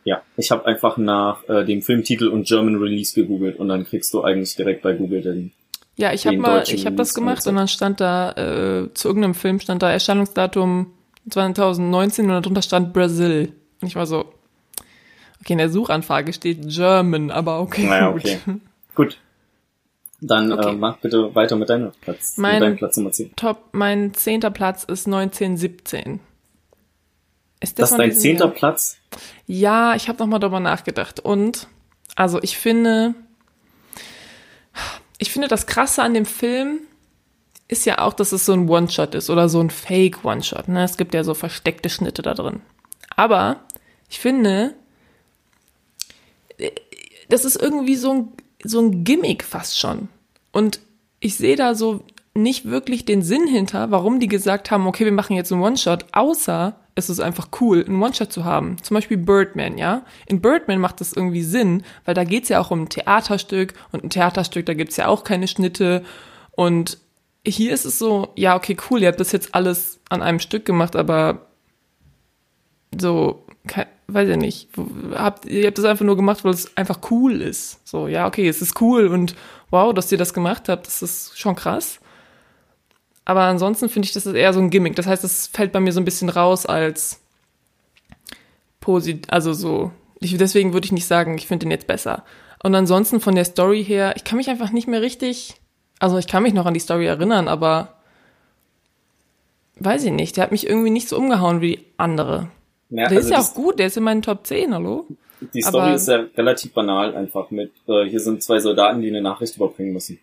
ja, ich habe einfach nach äh, dem Filmtitel und German Release gegoogelt und dann kriegst du eigentlich direkt bei Google den. Ja, ich habe mal, ich habe das gemacht und dann stand da äh, zu irgendeinem Film stand da Erscheinungsdatum 2019 und darunter stand Brazil. Und ich war so, okay, in der Suchanfrage steht German, aber okay. Naja, gut. okay. gut. Dann okay. äh, mach bitte weiter mit deinem Platz. Mein mit deinem Platz Nummer 10. Top, mein zehnter Platz ist 1917. Ist das, das dein zehnter Jahr? Platz? Ja, ich habe noch mal darüber nachgedacht. Und also ich finde, ich finde das Krasse an dem Film ist ja auch, dass es so ein One-Shot ist oder so ein Fake-One-Shot. Ne? Es gibt ja so versteckte Schnitte da drin. Aber ich finde, das ist irgendwie so ein, so ein Gimmick fast schon. Und ich sehe da so nicht wirklich den Sinn hinter, warum die gesagt haben, okay, wir machen jetzt einen One-Shot, außer es ist einfach cool, einen One-Shot zu haben. Zum Beispiel Birdman, ja. In Birdman macht das irgendwie Sinn, weil da geht's ja auch um ein Theaterstück und ein Theaterstück, da gibt's ja auch keine Schnitte. Und hier ist es so, ja, okay, cool, ihr habt das jetzt alles an einem Stück gemacht, aber so, weiß ich nicht, habt, ihr habt das einfach nur gemacht, weil es einfach cool ist. So, ja, okay, es ist cool und wow, dass ihr das gemacht habt, das ist schon krass. Aber ansonsten finde ich, das ist eher so ein Gimmick. Das heißt, es fällt bei mir so ein bisschen raus als posit, also so. Ich, deswegen würde ich nicht sagen, ich finde den jetzt besser. Und ansonsten von der Story her, ich kann mich einfach nicht mehr richtig, also ich kann mich noch an die Story erinnern, aber weiß ich nicht, der hat mich irgendwie nicht so umgehauen wie andere. Ja, der also ist ja auch gut, der ist in meinen Top 10, hallo? Die Story aber, ist ja relativ banal einfach mit, äh, hier sind zwei Soldaten, die eine Nachricht überbringen müssen.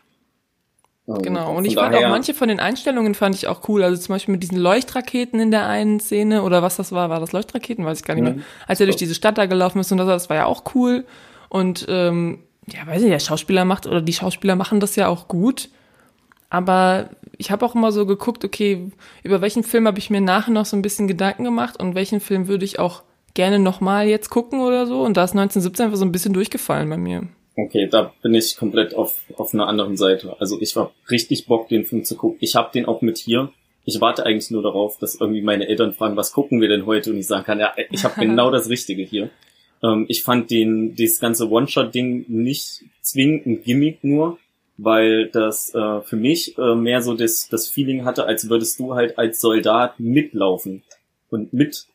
Ähm, genau, und ich fand auch manche von den Einstellungen fand ich auch cool. Also zum Beispiel mit diesen Leuchtraketen in der einen Szene oder was das war, war das Leuchtraketen, weiß ich gar nicht mehr. Als er durch diese Stadt da gelaufen ist und das, das war ja auch cool. Und ähm, ja, weiß ich, der Schauspieler macht oder die Schauspieler machen das ja auch gut. Aber ich habe auch immer so geguckt, okay, über welchen Film habe ich mir nachher noch so ein bisschen Gedanken gemacht und welchen Film würde ich auch gerne nochmal jetzt gucken oder so. Und da ist 1917 einfach so ein bisschen durchgefallen bei mir. Okay, da bin ich komplett auf, auf einer anderen Seite. Also ich war richtig Bock, den Film zu gucken. Ich habe den auch mit hier. Ich warte eigentlich nur darauf, dass irgendwie meine Eltern fragen, was gucken wir denn heute? Und ich sagen kann, ja, ich habe genau das Richtige hier. Ähm, ich fand den, das ganze One-Shot-Ding nicht zwingend ein Gimmick nur, weil das äh, für mich äh, mehr so das, das Feeling hatte, als würdest du halt als Soldat mitlaufen und mit,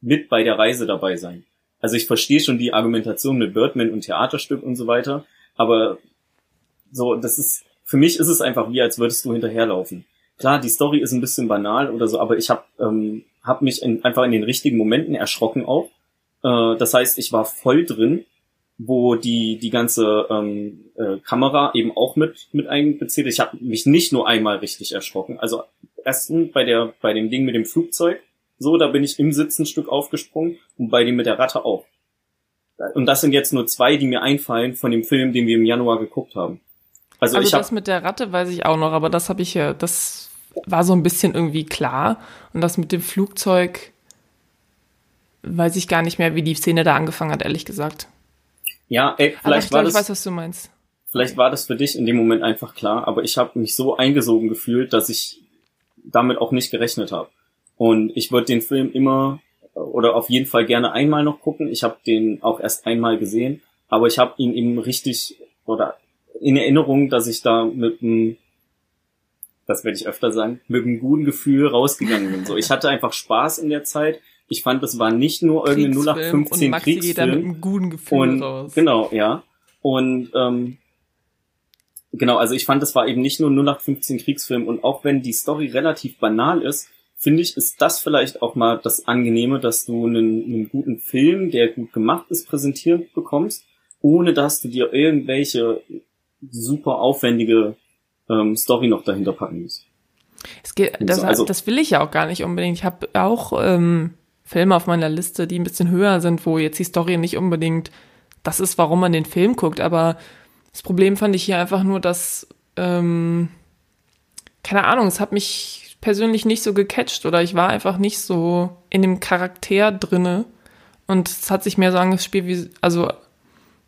mit bei der Reise dabei sein. Also ich verstehe schon die Argumentation mit Birdman und Theaterstück und so weiter, aber so, das ist, für mich ist es einfach wie, als würdest du hinterherlaufen. Klar, die Story ist ein bisschen banal oder so, aber ich habe ähm, hab mich in, einfach in den richtigen Momenten erschrocken auch. Äh, das heißt, ich war voll drin, wo die die ganze ähm, äh, Kamera eben auch mit mit einbezieht. Ich habe mich nicht nur einmal richtig erschrocken. Also erstens bei der bei dem Ding mit dem Flugzeug, so, da bin ich im Sitzenstück aufgesprungen und bei dem mit der Ratte auch. Und das sind jetzt nur zwei, die mir einfallen von dem Film, den wir im Januar geguckt haben. Also, also ich das mit der Ratte weiß ich auch noch, aber das habe ich ja, das war so ein bisschen irgendwie klar. Und das mit dem Flugzeug weiß ich gar nicht mehr, wie die Szene da angefangen hat, ehrlich gesagt. Ja, ey, vielleicht aber ich war glaub, das. Ich weiß, was du meinst. Vielleicht war das für dich in dem Moment einfach klar, aber ich habe mich so eingesogen gefühlt, dass ich damit auch nicht gerechnet habe. Und ich würde den Film immer oder auf jeden Fall gerne einmal noch gucken. Ich habe den auch erst einmal gesehen, aber ich habe ihn eben richtig oder in Erinnerung, dass ich da mit einem, das werde ich öfter sagen, mit einem guten Gefühl rausgegangen bin. So, ich hatte einfach Spaß in der Zeit. Ich fand, das war nicht nur irgendein 0815 und Maxi Kriegsfilm. Geht da mit einem guten Gefühl und, raus. Genau, ja. Und ähm, genau, also ich fand, das war eben nicht nur 0815 Kriegsfilm und auch wenn die Story relativ banal ist, finde ich, ist das vielleicht auch mal das Angenehme, dass du einen, einen guten Film, der gut gemacht ist, präsentiert bekommst, ohne dass du dir irgendwelche super aufwendige ähm, Story noch dahinter packen musst. Es geht, das, also, das will ich ja auch gar nicht unbedingt. Ich habe auch ähm, Filme auf meiner Liste, die ein bisschen höher sind, wo jetzt die Story nicht unbedingt das ist, warum man den Film guckt. Aber das Problem fand ich hier einfach nur, dass ähm, keine Ahnung, es hat mich persönlich nicht so gecatcht oder ich war einfach nicht so in dem Charakter drinne und es hat sich mehr so angespielt wie, also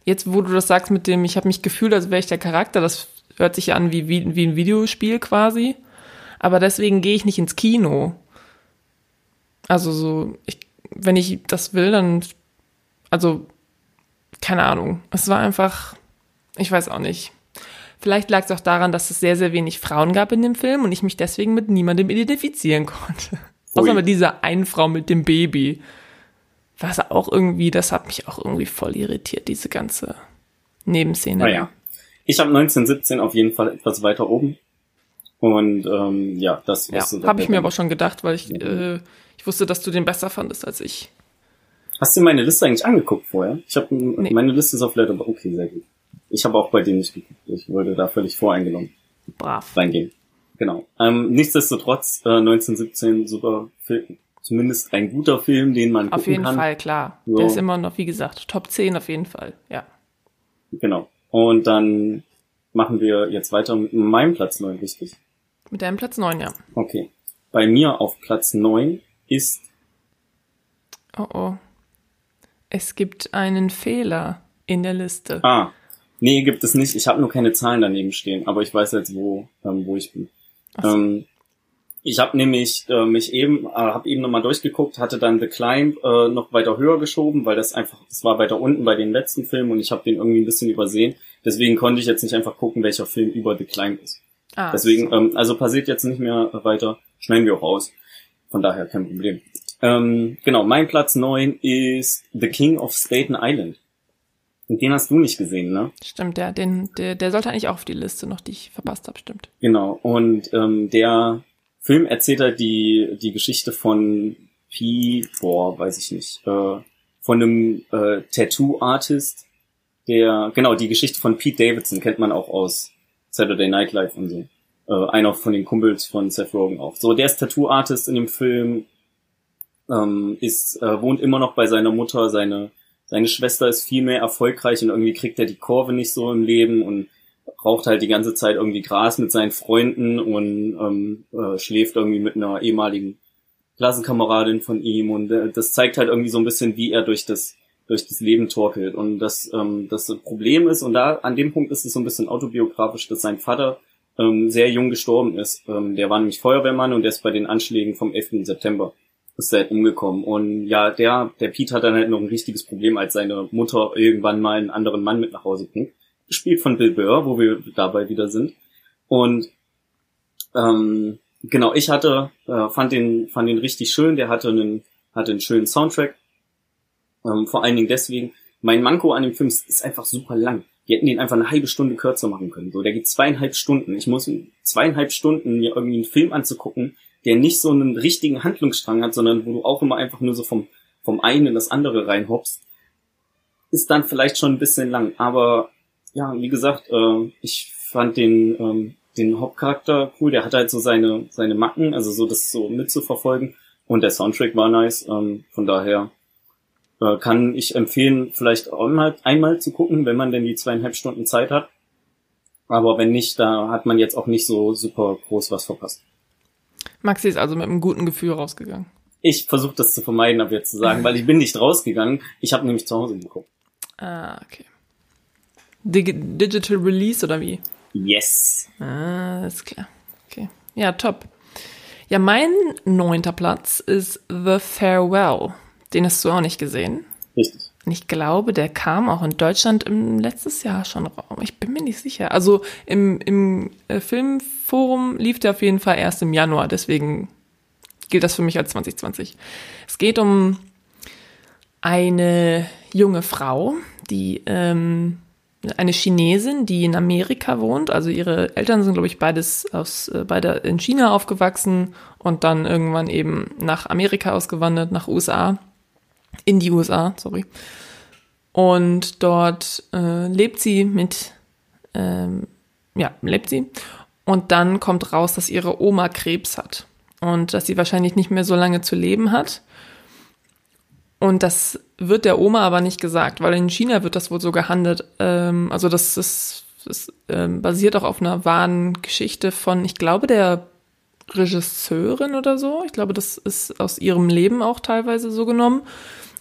jetzt wo du das sagst mit dem, ich habe mich gefühlt, als wäre ich der Charakter, das hört sich an wie, wie, wie ein Videospiel quasi, aber deswegen gehe ich nicht ins Kino. Also so, ich, wenn ich das will, dann, also keine Ahnung, es war einfach, ich weiß auch nicht. Vielleicht lag es auch daran, dass es sehr, sehr wenig Frauen gab in dem Film und ich mich deswegen mit niemandem identifizieren konnte. Ui. Außer mit dieser einen Frau mit dem Baby. Was auch irgendwie, das hat mich auch irgendwie voll irritiert, diese ganze Nebenszene. Naja. Ich habe 1917 auf jeden Fall etwas weiter oben. Und ähm, ja, das ja, habe ich mir aber schon gedacht, weil ich, äh, ich wusste, dass du den besser fandest als ich. Hast du meine Liste eigentlich angeguckt vorher? Ich habe nee. meine Liste ist auf Letterboxd. Okay, sehr gut. Ich habe auch bei denen nicht geguckt. Ich wurde da völlig voreingenommen. Brav. Reingehen. Genau. Ähm, nichtsdestotrotz, äh, 1917 super Film. Zumindest ein guter Film, den man Auf jeden kann. Fall, klar. So. Der ist immer noch, wie gesagt, Top 10 auf jeden Fall, ja. Genau. Und dann machen wir jetzt weiter mit meinem Platz 9, richtig? Mit deinem Platz 9, ja. Okay. Bei mir auf Platz 9 ist. Oh oh. Es gibt einen Fehler in der Liste. Ah, Nee, gibt es nicht. Ich habe nur keine Zahlen daneben stehen, aber ich weiß jetzt, wo, ähm, wo ich bin. So. Ähm, Ich habe nämlich äh, mich eben, äh, habe eben nochmal durchgeguckt, hatte dann The Climb äh, noch weiter höher geschoben, weil das einfach, das war weiter unten bei den letzten Filmen und ich habe den irgendwie ein bisschen übersehen. Deswegen konnte ich jetzt nicht einfach gucken, welcher Film über The Climb ist. Ah, Deswegen, so. ähm, also passiert jetzt nicht mehr weiter, schneiden wir auch raus. Von daher kein Problem. Ähm, genau, mein Platz neun ist The King of Staten Island. Und den hast du nicht gesehen, ne? Stimmt, ja, den, der, der sollte eigentlich auch auf die Liste noch, die ich verpasst habe, stimmt. Genau, und ähm, der Film erzählt halt die, die Geschichte von P, boah, weiß ich nicht, äh, von einem äh, Tattoo-Artist, der, genau, die Geschichte von Pete Davidson kennt man auch aus Saturday Night Live und so. Äh, einer von den Kumpels von Seth Rogen auch. So, der ist Tattoo-Artist in dem Film, ähm, ist, äh, wohnt immer noch bei seiner Mutter, seine, seine Schwester ist viel mehr erfolgreich und irgendwie kriegt er die Kurve nicht so im Leben und raucht halt die ganze Zeit irgendwie Gras mit seinen Freunden und ähm, äh, schläft irgendwie mit einer ehemaligen Klassenkameradin von ihm und äh, das zeigt halt irgendwie so ein bisschen, wie er durch das durch das Leben torkelt und das ähm, das Problem ist und da an dem Punkt ist es so ein bisschen autobiografisch, dass sein Vater ähm, sehr jung gestorben ist. Ähm, der war nämlich Feuerwehrmann und der ist bei den Anschlägen vom 11. September ist er halt umgekommen und ja, der der Pete hat dann halt noch ein richtiges Problem, als seine Mutter irgendwann mal einen anderen Mann mit nach Hause bringt gespielt von Bill Burr, wo wir dabei wieder sind. Und ähm, genau, ich hatte, äh, fand den, fand den richtig schön. Der hatte einen, hatte einen schönen Soundtrack. Ähm, vor allen Dingen deswegen. Mein Manko an dem Film ist, ist einfach super lang. Die hätten den einfach eine halbe Stunde kürzer machen können. So, der geht zweieinhalb Stunden. Ich muss zweieinhalb Stunden mir irgendwie einen Film anzugucken, der nicht so einen richtigen Handlungsstrang hat, sondern wo du auch immer einfach nur so vom, vom einen in das andere reinhoppst, ist dann vielleicht schon ein bisschen lang. Aber ja, wie gesagt, äh, ich fand den, ähm, den Hauptcharakter cool. Der hat halt so seine, seine Macken, also so das so mitzuverfolgen. Und der Soundtrack war nice. Ähm, von daher äh, kann ich empfehlen, vielleicht einmal, einmal zu gucken, wenn man denn die zweieinhalb Stunden Zeit hat. Aber wenn nicht, da hat man jetzt auch nicht so super groß was verpasst. Maxi ist also mit einem guten Gefühl rausgegangen. Ich versuche das zu vermeiden, ab jetzt zu sagen, weil ich bin nicht rausgegangen. Ich habe nämlich zu Hause geguckt. Ah, okay. Digital Release oder wie? Yes. Ah, ist klar. Okay. Ja, top. Ja, mein neunter Platz ist The Farewell. Den hast du auch nicht gesehen. Richtig. Und ich glaube, der kam auch in Deutschland im letztes Jahr schon raus. Ich bin mir nicht sicher. Also im, im äh, Filmforum lief der auf jeden Fall erst im Januar. Deswegen gilt das für mich als 2020. Es geht um eine junge Frau, die ähm, eine Chinesin, die in Amerika wohnt. Also ihre Eltern sind, glaube ich, beides aus, äh, beide in China aufgewachsen und dann irgendwann eben nach Amerika ausgewandert, nach USA, in die USA, sorry. Und dort äh, lebt sie mit, ähm, ja, lebt sie. Und dann kommt raus, dass ihre Oma Krebs hat und dass sie wahrscheinlich nicht mehr so lange zu leben hat. Und das wird der Oma aber nicht gesagt, weil in China wird das wohl so gehandelt. Ähm, also das ist, das ähm, basiert auch auf einer wahren Geschichte von, ich glaube, der Regisseurin oder so. Ich glaube, das ist aus ihrem Leben auch teilweise so genommen.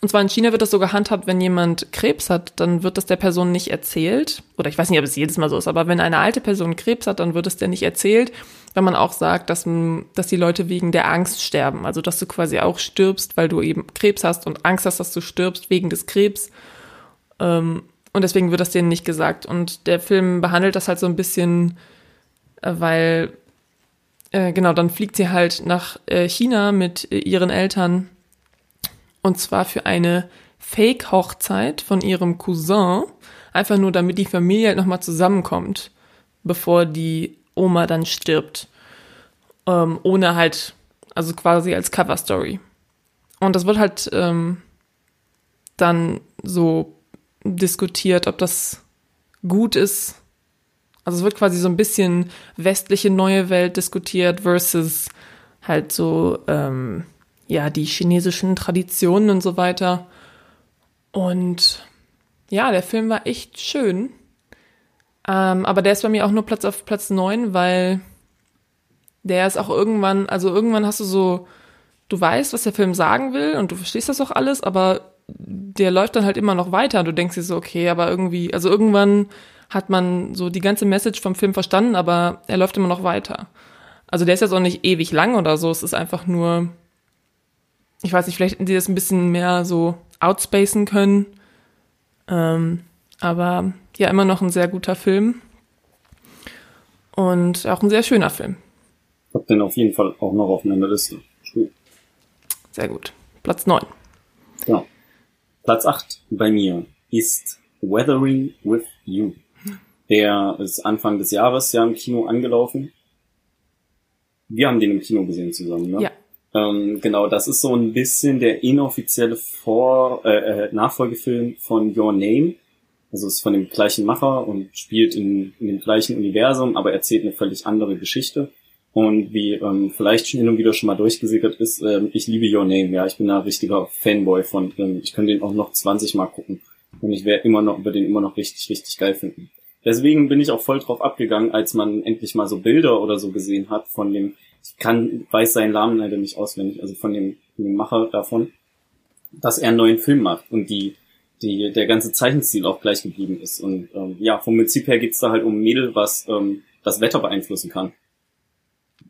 Und zwar in China wird das so gehandhabt, wenn jemand Krebs hat, dann wird das der Person nicht erzählt. Oder ich weiß nicht, ob es jedes Mal so ist, aber wenn eine alte Person Krebs hat, dann wird es der nicht erzählt, wenn man auch sagt, dass, dass die Leute wegen der Angst sterben. Also dass du quasi auch stirbst, weil du eben Krebs hast und Angst hast, dass du stirbst wegen des Krebs. Ähm, und deswegen wird das denen nicht gesagt. Und der Film behandelt das halt so ein bisschen, äh, weil, äh, genau, dann fliegt sie halt nach äh, China mit ihren Eltern und zwar für eine Fake-Hochzeit von ihrem Cousin. Einfach nur, damit die Familie halt nochmal zusammenkommt, bevor die Oma dann stirbt. Ähm, ohne halt, also quasi als Cover-Story. Und das wird halt ähm, dann so diskutiert, ob das gut ist. Also es wird quasi so ein bisschen westliche neue Welt diskutiert versus halt so ähm, ja, die chinesischen Traditionen und so weiter. Und ja, der Film war echt schön. Ähm, aber der ist bei mir auch nur Platz auf Platz 9, weil der ist auch irgendwann, also irgendwann hast du so, du weißt, was der Film sagen will und du verstehst das auch alles, aber der läuft dann halt immer noch weiter. Du denkst dir so, okay, aber irgendwie, also irgendwann hat man so die ganze Message vom Film verstanden, aber er läuft immer noch weiter. Also der ist jetzt auch nicht ewig lang oder so. Es ist einfach nur, ich weiß nicht, vielleicht hätten die das ein bisschen mehr so outspacen können. Ähm, aber ja, immer noch ein sehr guter Film. Und auch ein sehr schöner Film. Ich hab den auf jeden Fall auch noch auf meiner Liste. Cool. Sehr gut. Platz 9. Ja. Platz 8 bei mir ist Weathering with You. Der ist Anfang des Jahres ja im Kino angelaufen. Wir haben den im Kino gesehen zusammen, ne? Ja. Ähm, genau, das ist so ein bisschen der inoffizielle Vor äh, äh, Nachfolgefilm von Your Name. Also ist von dem gleichen Macher und spielt in, in dem gleichen Universum, aber erzählt eine völlig andere Geschichte. Und wie ähm, vielleicht schon hin und wieder schon mal durchgesickert ist, ähm, ich liebe Your Name, ja, ich bin da richtiger Fanboy von, ähm, ich könnte den auch noch 20 Mal gucken. Und ich werde immer noch, über den immer noch richtig, richtig geil finden. Deswegen bin ich auch voll drauf abgegangen, als man endlich mal so Bilder oder so gesehen hat von dem, ich kann, weiß seinen Namen leider nicht auswendig, also von dem, von dem Macher davon, dass er einen neuen Film macht und die, die, der ganze Zeichenstil auch gleich geblieben ist. Und ähm, ja, vom Prinzip her geht's da halt um ein Mädel, was ähm, das Wetter beeinflussen kann.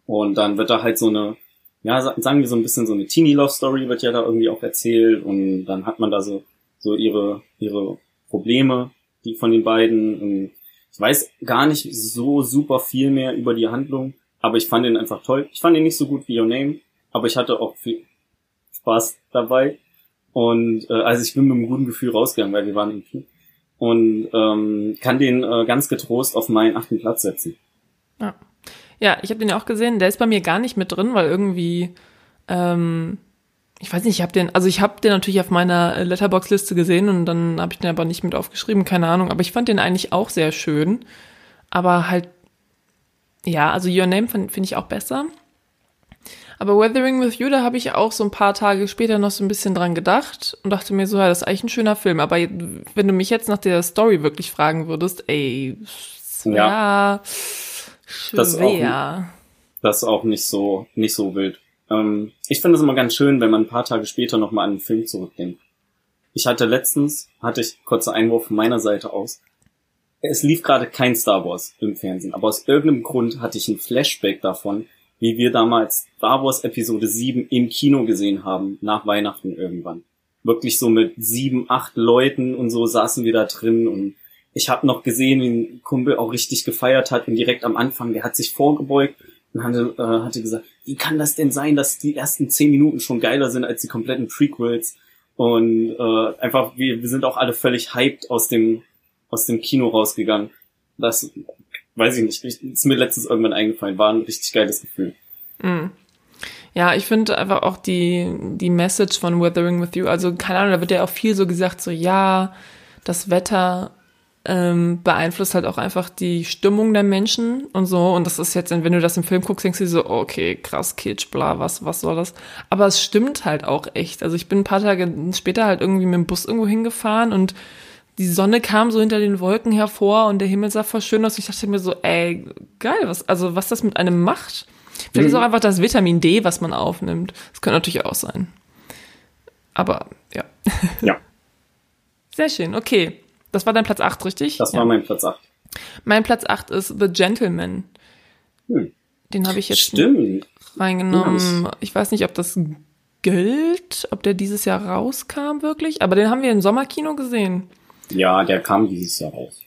Und dann wird da halt so eine, ja, sagen wir so ein bisschen so eine Teenie-Love-Story wird ja da irgendwie auch erzählt und dann hat man da so, so ihre, ihre Probleme, die von den beiden. Und ich weiß gar nicht so super viel mehr über die Handlung, aber ich fand ihn einfach toll. Ich fand ihn nicht so gut wie Your Name, aber ich hatte auch viel Spaß dabei. Und äh, also ich bin mit einem guten Gefühl rausgegangen, weil wir waren im Kino. Und ähm, kann den äh, ganz getrost auf meinen achten Platz setzen. Ja. Ja, ich habe den ja auch gesehen. Der ist bei mir gar nicht mit drin, weil irgendwie, ähm, ich weiß nicht, ich habe den, also ich habe den natürlich auf meiner Letterbox-Liste gesehen und dann habe ich den aber nicht mit aufgeschrieben, keine Ahnung. Aber ich fand den eigentlich auch sehr schön. Aber halt, ja, also Your Name finde find ich auch besser. Aber Weathering with You, da habe ich auch so ein paar Tage später noch so ein bisschen dran gedacht und dachte mir so, ja, das ist eigentlich ein schöner Film. Aber wenn du mich jetzt nach der Story wirklich fragen würdest, ey, ja, ja schwer. Das ist auch, das ist auch nicht so, nicht so wild. Ähm, ich finde es immer ganz schön, wenn man ein paar Tage später nochmal an den Film zurückdenkt. Ich hatte letztens, hatte ich kurzer Einwurf von meiner Seite aus, es lief gerade kein Star Wars im Fernsehen, aber aus irgendeinem Grund hatte ich ein Flashback davon, wie wir damals Star Wars Episode 7 im Kino gesehen haben, nach Weihnachten irgendwann. Wirklich so mit sieben, acht Leuten und so saßen wir da drin und ich habe noch gesehen, wie ein Kumpel auch richtig gefeiert hat und direkt am Anfang, der hat sich vorgebeugt und hatte, äh, hatte gesagt, wie kann das denn sein, dass die ersten zehn Minuten schon geiler sind als die kompletten Prequels? Und äh, einfach, wir, wir sind auch alle völlig hyped aus dem, aus dem Kino rausgegangen. Das weiß ich nicht, ist mir letztens irgendwann eingefallen, war ein richtig geiles Gefühl. Mm. Ja, ich finde einfach auch die, die Message von Weathering with You, also keine Ahnung, da wird ja auch viel so gesagt, so ja, das Wetter ähm, beeinflusst halt auch einfach die Stimmung der Menschen und so. Und das ist jetzt, wenn du das im Film guckst, denkst du so, okay, krass, Kitsch, bla, was, was soll das? Aber es stimmt halt auch echt. Also ich bin ein paar Tage später halt irgendwie mit dem Bus irgendwo hingefahren und die Sonne kam so hinter den Wolken hervor und der Himmel sah voll schön aus. Ich dachte mir so, ey, geil, was, also was das mit einem macht. Vielleicht mhm. ist auch einfach das Vitamin D, was man aufnimmt. Das könnte natürlich auch sein. Aber ja. Ja. Sehr schön, okay. Das war dein Platz 8, richtig? Das war mein Platz 8. Mein Platz 8 ist The Gentleman. Hm. Den habe ich jetzt Stimmt. reingenommen. Ich weiß nicht, ob das gilt, ob der dieses Jahr rauskam wirklich, aber den haben wir im Sommerkino gesehen. Ja, der kam dieses Jahr raus.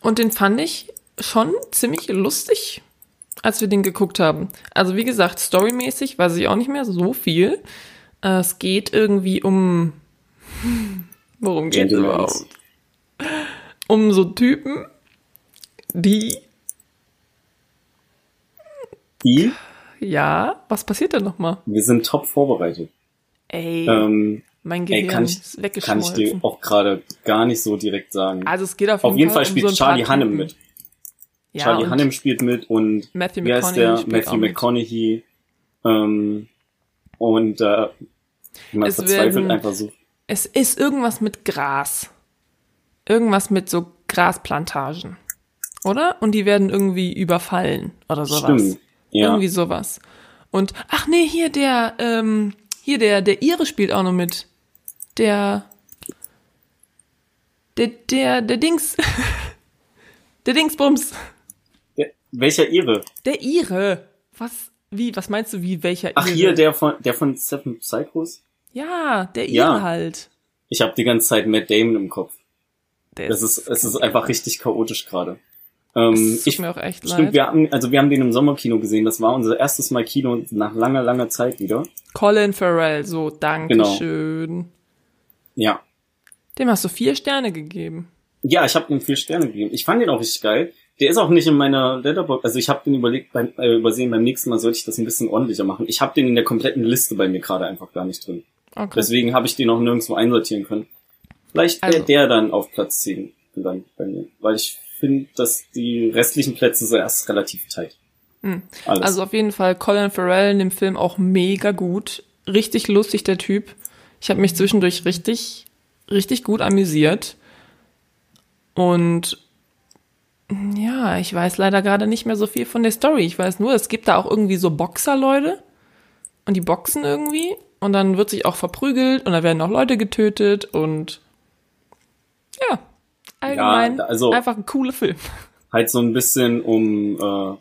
Und den fand ich schon ziemlich lustig, als wir den geguckt haben. Also wie gesagt, storymäßig weiß ich auch nicht mehr so viel. Es geht irgendwie um worum geht es überhaupt? um so Typen, die. Die? Ja, was passiert denn nochmal? Wir sind top vorbereitet. Ey, ähm, mein Gehirn ey, kann ich, ist weggeschmolzen. Kann ich dir auch gerade gar nicht so direkt sagen. Also es geht auf jeden, auf jeden Fall, Fall spielt um so Charlie Hannem mit. Ja, Charlie Hannem spielt mit und Matthew wer ist der? Matthew McConaughey. Ähm, und äh, man Es verzweifelt werden- einfach so. Es ist irgendwas mit Gras. Irgendwas mit so Grasplantagen. Oder? Und die werden irgendwie überfallen oder sowas. Stimmt. Ja. Irgendwie sowas. Und, ach nee, hier der, ähm, hier der, der Ire spielt auch noch mit. Der, der, der, der Dings. der Dingsbums. Der, welcher Ire? Der Ire. Was? Wie? Was meinst du, wie welcher Ach, Ire? hier, der von, der von Seven Psychos? Ja, der Ire Ja. halt. Ich habe die ganze Zeit Matt Damon im Kopf. Der Das ist, es ist einfach richtig chaotisch gerade. Ähm, ich, mir auch echt stimmt, leid. wir haben, also wir haben den im Sommerkino gesehen. Das war unser erstes Mal Kino nach langer, langer Zeit wieder. Colin Farrell, so, danke Genau. Ja. Dem hast du vier Sterne gegeben. Ja, ich habe ihm vier Sterne gegeben. Ich fand den auch richtig geil. Der ist auch nicht in meiner Letterboxd. Also ich habe den überlegt, beim, äh, übersehen, beim nächsten Mal sollte ich das ein bisschen ordentlicher machen. Ich habe den in der kompletten Liste bei mir gerade einfach gar nicht drin. Okay. Deswegen habe ich den auch nirgendwo einsortieren können. Vielleicht wäre Also- der dann auf Platz 10 gelandet bei mir. Weil ich finde, dass die restlichen Plätze so erst relativ tight. Hm. Alles. Also auf jeden Fall Colin Farrell in dem Film auch mega gut. Richtig lustig, der Typ. Ich habe mich zwischendurch richtig, richtig gut amüsiert. Und ja, ich weiß leider gerade nicht mehr so viel von der Story. Ich weiß nur, es gibt da auch irgendwie so Boxer-Leute. Und die boxen irgendwie. Und dann wird sich auch verprügelt und da werden auch Leute getötet und ja, allgemein Ja, also- einfach ein cooler Film. halt so ein bisschen um, äh,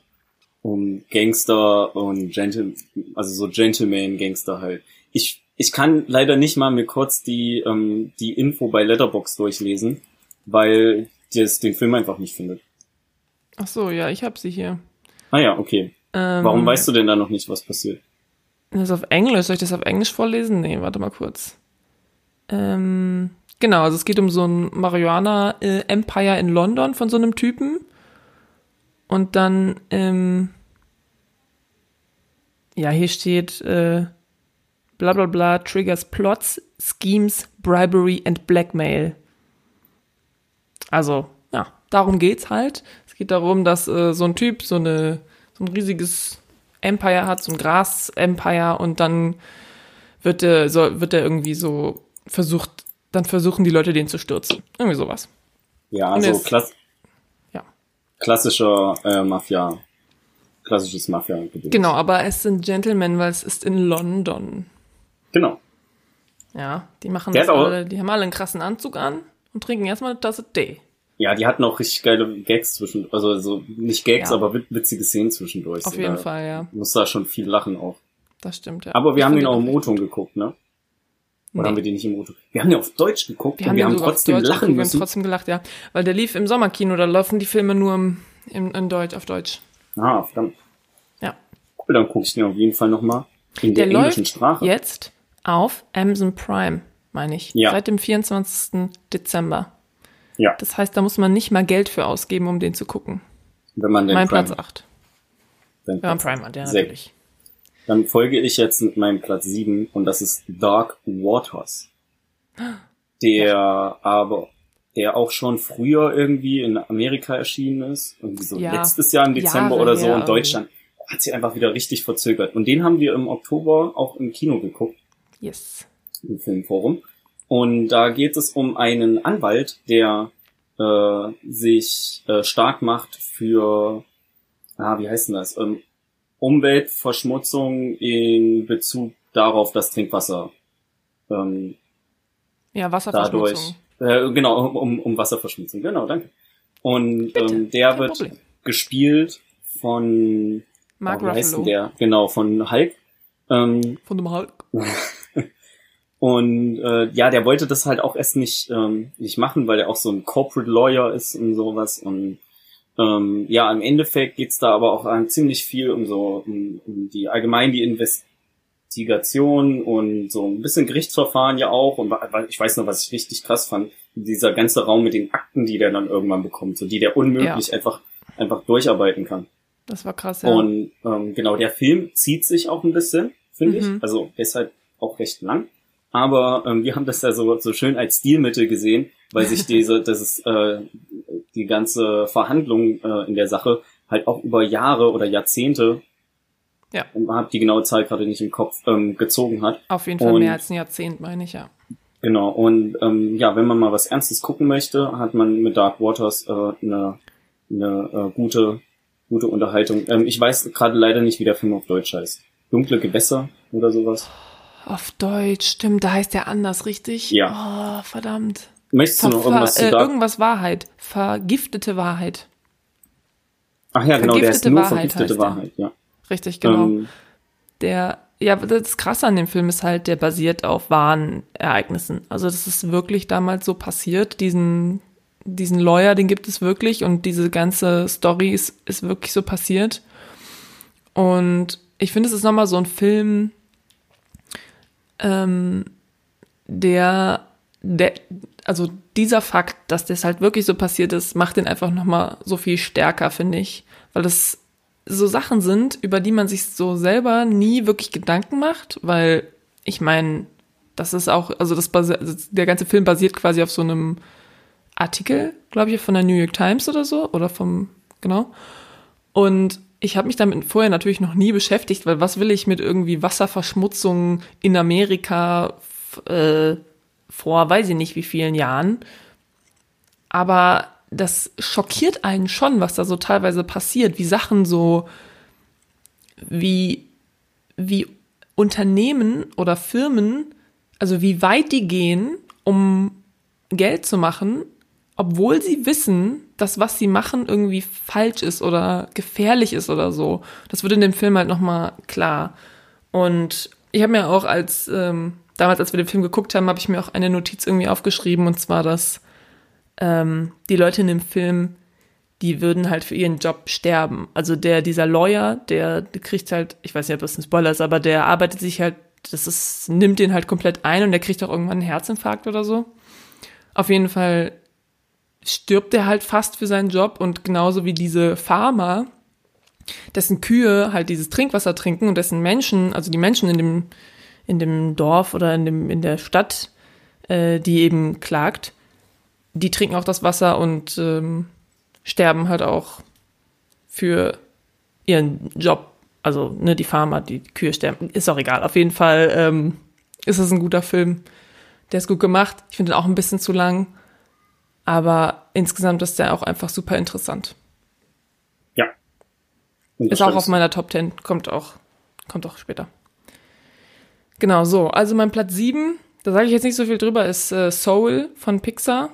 um Gangster und Gentle, also so Gentleman-Gangster halt. Ich, ich kann leider nicht mal mir kurz die, ähm, die Info bei Letterbox durchlesen, weil das den Film einfach nicht findet. Ach so, ja, ich habe sie hier. Ah ja, okay. Ähm, Warum weißt du denn da noch nicht, was passiert? Das ist auf Englisch. Soll ich das auf Englisch vorlesen? Nee, warte mal kurz. Ähm, genau, also es geht um so ein Marihuana-Empire in London von so einem Typen. Und dann, ähm, ja, hier steht, äh, bla bla bla, triggers plots, schemes, bribery and blackmail. Also, ja, darum geht's halt. Es geht darum, dass äh, so ein Typ so eine so ein riesiges Empire hat, so ein Gras-Empire und dann wird er so, wird er irgendwie so versucht, dann versuchen die Leute den zu stürzen. Irgendwie sowas. Ja, Und also es- klass Ja. klassischer äh, Mafia, klassisches mafia -Gedöns. Genau, aber es sind Gentlemen, weil es ist in London. Genau. Ja, die machen Der das alle, die haben alle einen krassen Anzug an und trinken erstmal eine Tasse Tee. Ja, die hatten auch richtig geile Gags zwischen, also so nicht Gags, Ja. aber wit- witzige Szenen zwischendurch. Auf jeden da Fall, ja. Muss da schon viel lachen auch. Das stimmt, ja. Aber wir Ich haben den auch im O-Ton gut. geguckt, ne? Oder Nee. haben wir den nicht im O-Ton? Wir haben den auf Deutsch geguckt Wir und haben, wir haben trotzdem lachen geguckt, Wir müssen. haben trotzdem gelacht, ja. Weil der lief im Sommerkino, da laufen die Filme nur im, im, in Deutsch, auf Deutsch. Ah, verdammt. Ja. Cool, dann gucke ich den auf jeden Fall nochmal in der, Der englischen läuft Sprache. jetzt auf Amazon Prime, meine ich. Ja. Seit dem 24. Dezember. Ja, Das heißt, da muss man nicht mal Geld für ausgeben, um den zu gucken. wenn man den mein Prime, Platz 8. den Wenn man Prime hat, ja, natürlich. Dann folge ich jetzt mit meinem Platz 7 und das ist Dark Waters. Der aber, der auch schon früher irgendwie in Amerika erschienen ist. Irgendwie so Ja, letztes Jahr im Dezember Jahre oder so in Deutschland. Hat sich einfach wieder richtig verzögert. Und den haben wir im Oktober auch im Kino geguckt. Yes. im Filmforum. Und da geht es um einen Anwalt, der äh, sich äh, stark macht für, ah, wie heißt denn das? Ähm, Umweltverschmutzung in Bezug darauf, dass Trinkwasser ähm, Ja, dadurch, Wasserverschmutzung. äh, genau, um, um, Wasserverschmutzung, genau, danke. Und ähm, der kein wird Problem. gespielt von, Mark oh, wie heißt denn Ruffalo. der? Genau, von Hulk. Ähm, Von dem Hulk. Und äh, ja, der wollte das halt auch erst nicht, ähm, nicht machen, weil er auch so ein Corporate Lawyer ist und sowas. Und ähm, ja, im Endeffekt geht's da aber auch an ziemlich viel um so um, um die allgemein die Investigation und so ein bisschen Gerichtsverfahren ja auch. Und ich weiß noch, was ich richtig krass fand, dieser ganze Raum mit den Akten, die der dann irgendwann bekommt, so die der unmöglich einfach einfach durcharbeiten kann. Das war krass, ja. Und ähm, genau, der Film zieht sich auch ein bisschen, finde Mhm. ich. Also halt auch recht lang. Aber ähm, wir haben das ja so, so schön als Stilmittel gesehen, weil sich diese, das ist äh, die ganze Verhandlung äh, in der Sache halt auch über Jahre oder Jahrzehnte, Ja. ich habe die genaue Zahl gerade nicht im Kopf, ähm, gezogen hat. Auf jeden Fall und- mehr als ein Jahrzehnt, meine ich, ja. Genau, und ähm, ja, wenn man mal was Ernstes gucken möchte, hat man mit Dark Waters äh, eine, eine äh, gute, gute Unterhaltung. Ähm, ich weiß gerade leider nicht, wie der Film auf Deutsch heißt. Dunkle Gewässer oder sowas. Auf Deutsch, stimmt, da heißt der anders, richtig? Ja. Oh, verdammt. Möchtest du noch irgendwas zu äh, irgendwas Wahrheit. Vergiftete Wahrheit. Ach ja, genau, der ist Vergiftete nur Wahrheit vergiftete. Wahrheit, ja. richtig, genau. Ähm, Der, ja, das Krasse an dem Film ist halt, der basiert auf wahren Ereignissen. Also das ist wirklich damals so passiert. Diesen, diesen Lawyer, den gibt es wirklich und diese ganze Story ist, ist wirklich so passiert. Und ich finde, es ist nochmal so ein Film, ähm, der, der, also dieser Fakt, dass das halt wirklich so passiert ist, macht den einfach nochmal so viel stärker, finde ich. Weil das so Sachen sind, über die man sich so selber nie wirklich Gedanken macht, weil ich meine, das ist auch, also das also der ganze Film basiert quasi auf so einem Artikel, glaube ich, von der New York Times oder so, oder vom, genau. Und ich habe mich damit vorher natürlich noch nie beschäftigt, weil was will ich mit irgendwie Wasserverschmutzung in Amerika äh, vor, weiß ich nicht wie vielen Jahren. Aber das schockiert einen schon, was da so teilweise passiert, wie Sachen so, wie, wie Unternehmen oder Firmen, also wie weit die gehen, um Geld zu machen, obwohl sie wissen, dass was sie machen irgendwie falsch ist oder gefährlich ist oder so. Das wird in dem Film halt nochmal klar. Und ich habe mir auch als, ähm, damals als wir den Film geguckt haben, habe ich mir auch eine Notiz irgendwie aufgeschrieben und zwar, dass ähm, die Leute in dem Film, die würden halt für ihren Job sterben. Also der, dieser Lawyer, der, kriegt halt, ich weiß nicht, ob das ein Spoiler ist, aber der arbeitet sich halt, das ist, nimmt den halt komplett ein und der kriegt auch irgendwann einen Herzinfarkt oder so. Auf jeden Fall stirbt er halt fast für seinen Job und genauso wie diese Farmer, dessen Kühe halt dieses Trinkwasser trinken und dessen Menschen, also die Menschen in dem, in dem Dorf oder in dem, in der Stadt, äh, die eben klagt, die trinken auch das Wasser und ähm, sterben halt auch für ihren Job. Also, ne, die Farmer, die Kühe sterben. Ist auch egal. Auf jeden Fall ähm, ist es ein guter Film. Der ist gut gemacht. Ich finde ihn auch ein bisschen zu lang. Aber insgesamt ist der auch einfach super interessant. ja. Ist auch auf meiner Top 10. Kommt auch, kommt auch später. Genau, so. Also mein Platz 7, da sage ich jetzt nicht so viel drüber, ist äh, Soul von Pixar.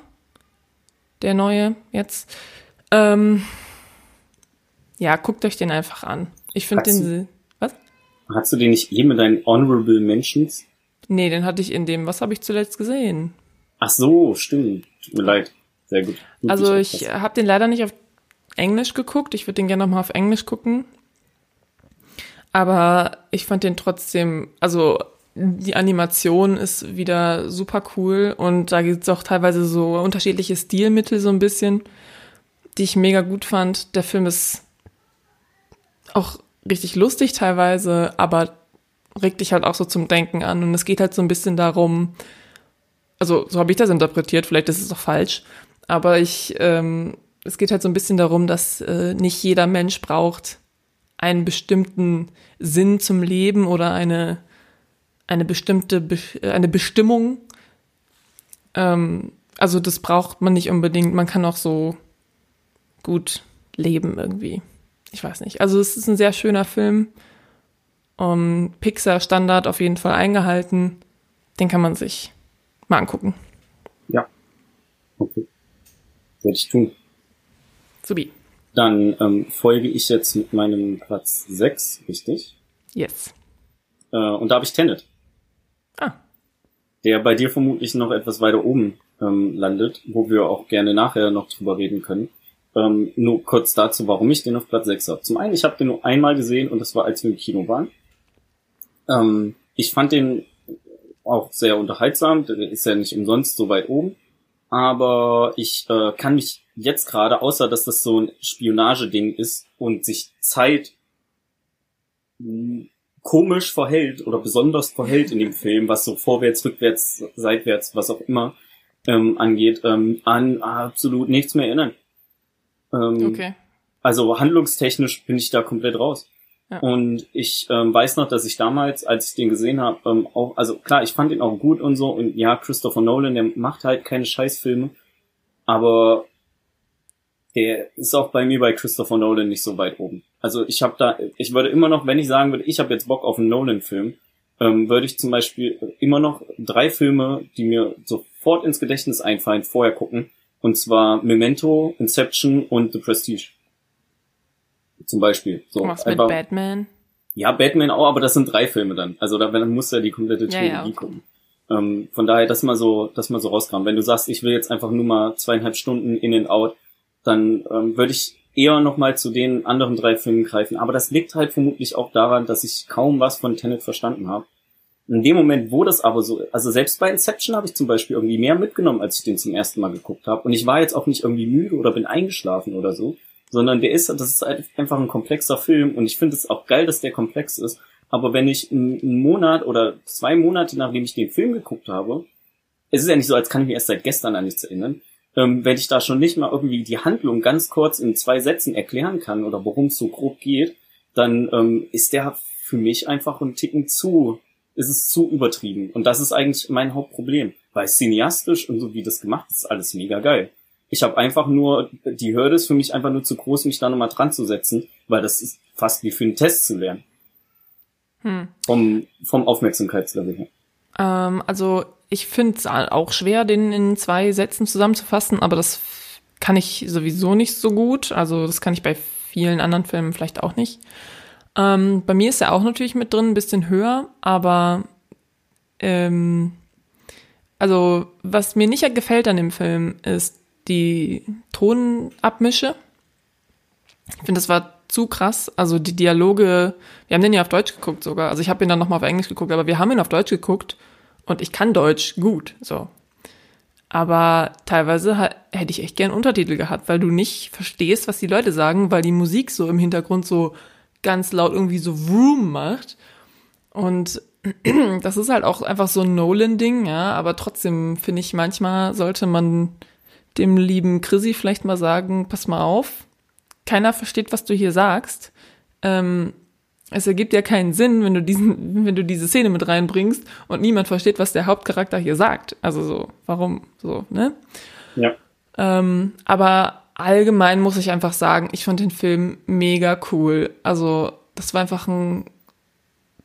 Der neue jetzt. Ähm, ja, guckt euch den einfach an. Ich finde den. Was? Hast du den nicht eben mit deinen Honorable Mentions? Nee, den hatte ich in dem. Was habe ich zuletzt gesehen? Ach so, stimmt. Tut mir leid. Sehr gut. gut Also ich habe den leider nicht auf Englisch geguckt. Ich würde den gerne nochmal auf Englisch gucken. Aber ich fand den trotzdem, also die Animation ist wieder super cool und da gibt es auch teilweise so unterschiedliche Stilmittel so ein bisschen, die ich mega gut fand. Der Film ist auch richtig lustig teilweise, aber regt dich halt auch so zum Denken an und es geht halt so ein bisschen darum, also so habe ich das interpretiert, vielleicht ist es auch falsch, aber ich, ähm, es geht halt so ein bisschen darum, dass äh, nicht jeder Mensch braucht einen bestimmten Sinn zum Leben oder eine, eine bestimmte, Be eine Bestimmung. Ähm, also das braucht man nicht unbedingt, man kann auch so gut leben irgendwie. Ich weiß nicht. Also es ist ein sehr schöner Film. Um, Pixar Standard auf jeden Fall eingehalten. Den kann man sich mal angucken. Ja. Okay. Werde ich tun. Subi. Dann ähm, folge ich jetzt mit meinem Platz 6, richtig? Yes. Äh, und da habe ich Tenet, Ah, der bei dir vermutlich noch etwas weiter oben ähm, landet, wo wir auch gerne nachher noch drüber reden können. Ähm, nur kurz dazu, warum ich den auf Platz 6 habe. Zum einen, ich habe den nur einmal gesehen und das war, als wir im Kino waren. Ähm, ich fand den auch sehr unterhaltsam, der ist ja nicht umsonst so weit oben. Aber ich äh, kann mich jetzt gerade, außer dass das so ein Spionageding ist und sich Zeit mh, komisch verhält oder besonders verhält in dem Film, was so vorwärts, rückwärts, seitwärts, was auch immer ähm, angeht, ähm, an absolut nichts mehr erinnern. Ähm, okay. Also handlungstechnisch bin ich da komplett raus. Und ich ähm, weiß noch, dass ich damals, als ich den gesehen habe, ähm, auch, also klar, ich fand ihn auch gut und so. Und ja, Christopher Nolan, der macht halt keine Scheißfilme. Aber der ist auch bei mir bei Christopher Nolan nicht so weit oben. Also ich habe da, ich würde immer noch, wenn ich sagen würde, ich habe jetzt Bock auf einen Nolan-Film, ähm, würde ich zum Beispiel immer noch drei Filme, die mir sofort ins Gedächtnis einfallen, vorher gucken. Und zwar Memento, Inception und The Prestige. Zum Beispiel. So, Was mit einfach, Batman? Ja, Batman auch, aber das sind drei Filme dann. Also da dann muss ja die komplette Ja, Trilogie ja, okay. gucken. Ähm, von daher, das mal so, das mal so rauskam. Wenn du sagst, ich will jetzt einfach nur mal zweieinhalb Stunden in and out, dann ähm, würde ich eher noch mal zu den anderen drei Filmen greifen. Aber das liegt halt vermutlich auch daran, dass ich kaum was von Tenet verstanden habe. In dem Moment, wo das aber so, also selbst bei Inception habe ich zum Beispiel irgendwie mehr mitgenommen, als ich den zum ersten Mal geguckt habe. Und ich war jetzt auch nicht irgendwie müde oder bin eingeschlafen oder so, sondern der ist, das ist einfach ein komplexer Film und ich finde es auch geil, dass der komplex ist. Aber wenn ich einen einen Monat oder zwei Monate, nachdem ich den Film geguckt habe, es ist ja nicht so, als kann ich mich erst seit gestern an nichts erinnern, ähm, wenn ich da schon nicht mal irgendwie die Handlung ganz kurz in zwei Sätzen erklären kann oder worum es so grob geht, dann ähm, ist der für mich einfach ein Ticken zu, ist es zu übertrieben. Und das ist eigentlich mein Hauptproblem. Weil cineastisch und so wie das gemacht ist alles mega geil. Ich habe einfach nur, die Hürde ist für mich einfach nur zu groß, mich da nochmal dran zu setzen, weil das ist fast wie für einen Test zu lernen. Hm. Vom, vom Aufmerksamkeitslevel her. Ähm, also ich finde es auch schwer, den in zwei Sätzen zusammenzufassen, aber das kann ich sowieso nicht so gut. Also das kann ich bei vielen anderen Filmen vielleicht auch nicht. Ähm, bei mir ist er auch natürlich mit drin, ein bisschen höher, aber ähm, also was mir nicht gefällt an dem Film ist die Tonabmische. Ich finde, das war zu krass. Also die Dialoge, wir haben den ja auf Deutsch geguckt sogar. Also ich habe ihn dann nochmal auf Englisch geguckt, aber wir haben ihn auf Deutsch geguckt und ich kann Deutsch gut, so. Aber teilweise hätte ich echt gern Untertitel gehabt, weil du nicht verstehst, was die Leute sagen, weil die Musik so im Hintergrund so ganz laut irgendwie so Vroom macht. Und das ist halt auch einfach so ein Nolan-Ding, ja, aber trotzdem finde ich, manchmal sollte man dem lieben Chrissy vielleicht mal sagen, pass mal auf, keiner versteht, was du hier sagst. Ähm, es ergibt ja keinen Sinn, wenn du diesen, wenn du diese Szene mit reinbringst und niemand versteht, was der Hauptcharakter hier sagt. Also so, warum so, ne? Ja. Ähm, aber allgemein muss ich einfach sagen, ich fand den Film mega cool. Also, das war einfach ein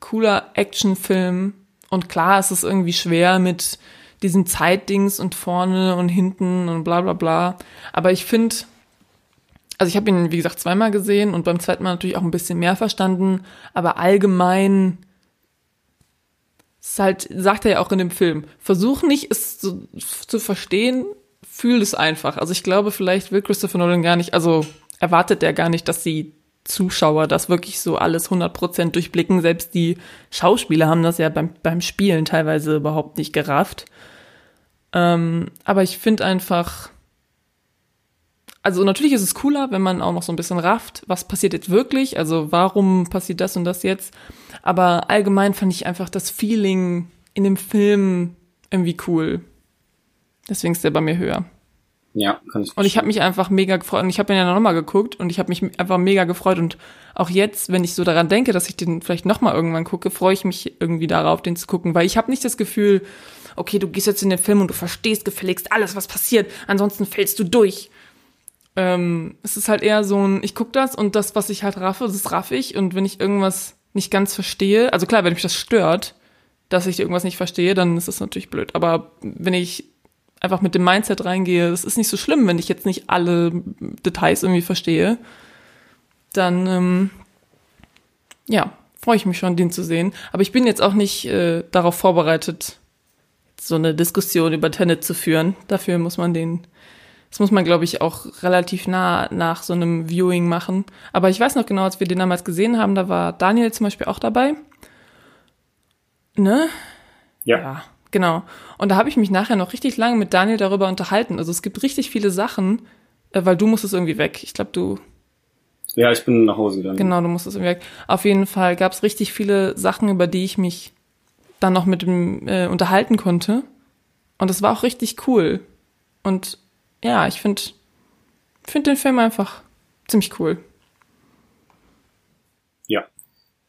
cooler Actionfilm. Und klar, es ist irgendwie schwer mit diesen Zeitdings und vorne und hinten und bla bla bla. Aber ich finde, also ich habe ihn, wie gesagt, zweimal gesehen und beim zweiten Mal natürlich auch ein bisschen mehr verstanden. Aber allgemein ist halt, sagt er ja auch in dem Film, versuch nicht, es zu, zu verstehen, fühl es einfach. Also ich glaube, vielleicht will Christopher Nolan gar nicht, also erwartet er gar nicht, dass die Zuschauer das wirklich so alles 100% durchblicken. Selbst die Schauspieler haben das ja beim, beim Spielen teilweise überhaupt nicht gerafft. Ähm, aber ich finde einfach, also natürlich ist es cooler, wenn man auch noch so ein bisschen rafft, was passiert jetzt wirklich, also warum passiert das und das jetzt. Aber allgemein fand ich einfach das Feeling in dem Film irgendwie cool. Deswegen ist der bei mir höher. Ja, kann ich Und ich habe mich einfach mega gefreut. Und ich habe ihn ja nochmal geguckt und ich habe mich einfach mega gefreut. Und auch jetzt, wenn ich so daran denke, dass ich den vielleicht nochmal irgendwann gucke, freue ich mich irgendwie darauf, den zu gucken. Weil ich habe nicht das Gefühl, okay, du gehst jetzt in den Film und du verstehst gefälligst alles, was passiert. Ansonsten fällst du durch. Ähm, es ist halt eher so ein, ich guck das und das, was ich halt raffe, das raff ich. Und wenn ich irgendwas nicht ganz verstehe, also klar, wenn mich das stört, dass ich irgendwas nicht verstehe, dann ist das natürlich blöd. Aber wenn ich einfach mit dem Mindset reingehe, das ist nicht so schlimm, wenn ich jetzt nicht alle Details irgendwie verstehe, dann ähm, ja, freue ich mich schon, den zu sehen. Aber ich bin jetzt auch nicht äh, darauf vorbereitet, so eine Diskussion über Tenet zu führen. Dafür muss man den, das muss man, glaube ich, auch relativ nah nach so einem Viewing machen. Aber ich weiß noch genau, als wir den damals gesehen haben, da war Daniel zum Beispiel auch dabei. Ne? Ja. Ja, genau. Und da habe ich mich nachher noch richtig lange mit Daniel darüber unterhalten. Also es gibt richtig viele Sachen, äh, weil du musstest irgendwie weg. Ich glaube, du, Ja, ich bin nach Hause gegangen. genau, du musstest irgendwie weg. Auf jeden Fall gab es richtig viele Sachen, über die ich mich dann noch mit dem äh, unterhalten konnte. Und das war auch richtig cool. Und ja, ich finde find den Film einfach ziemlich cool. Ja.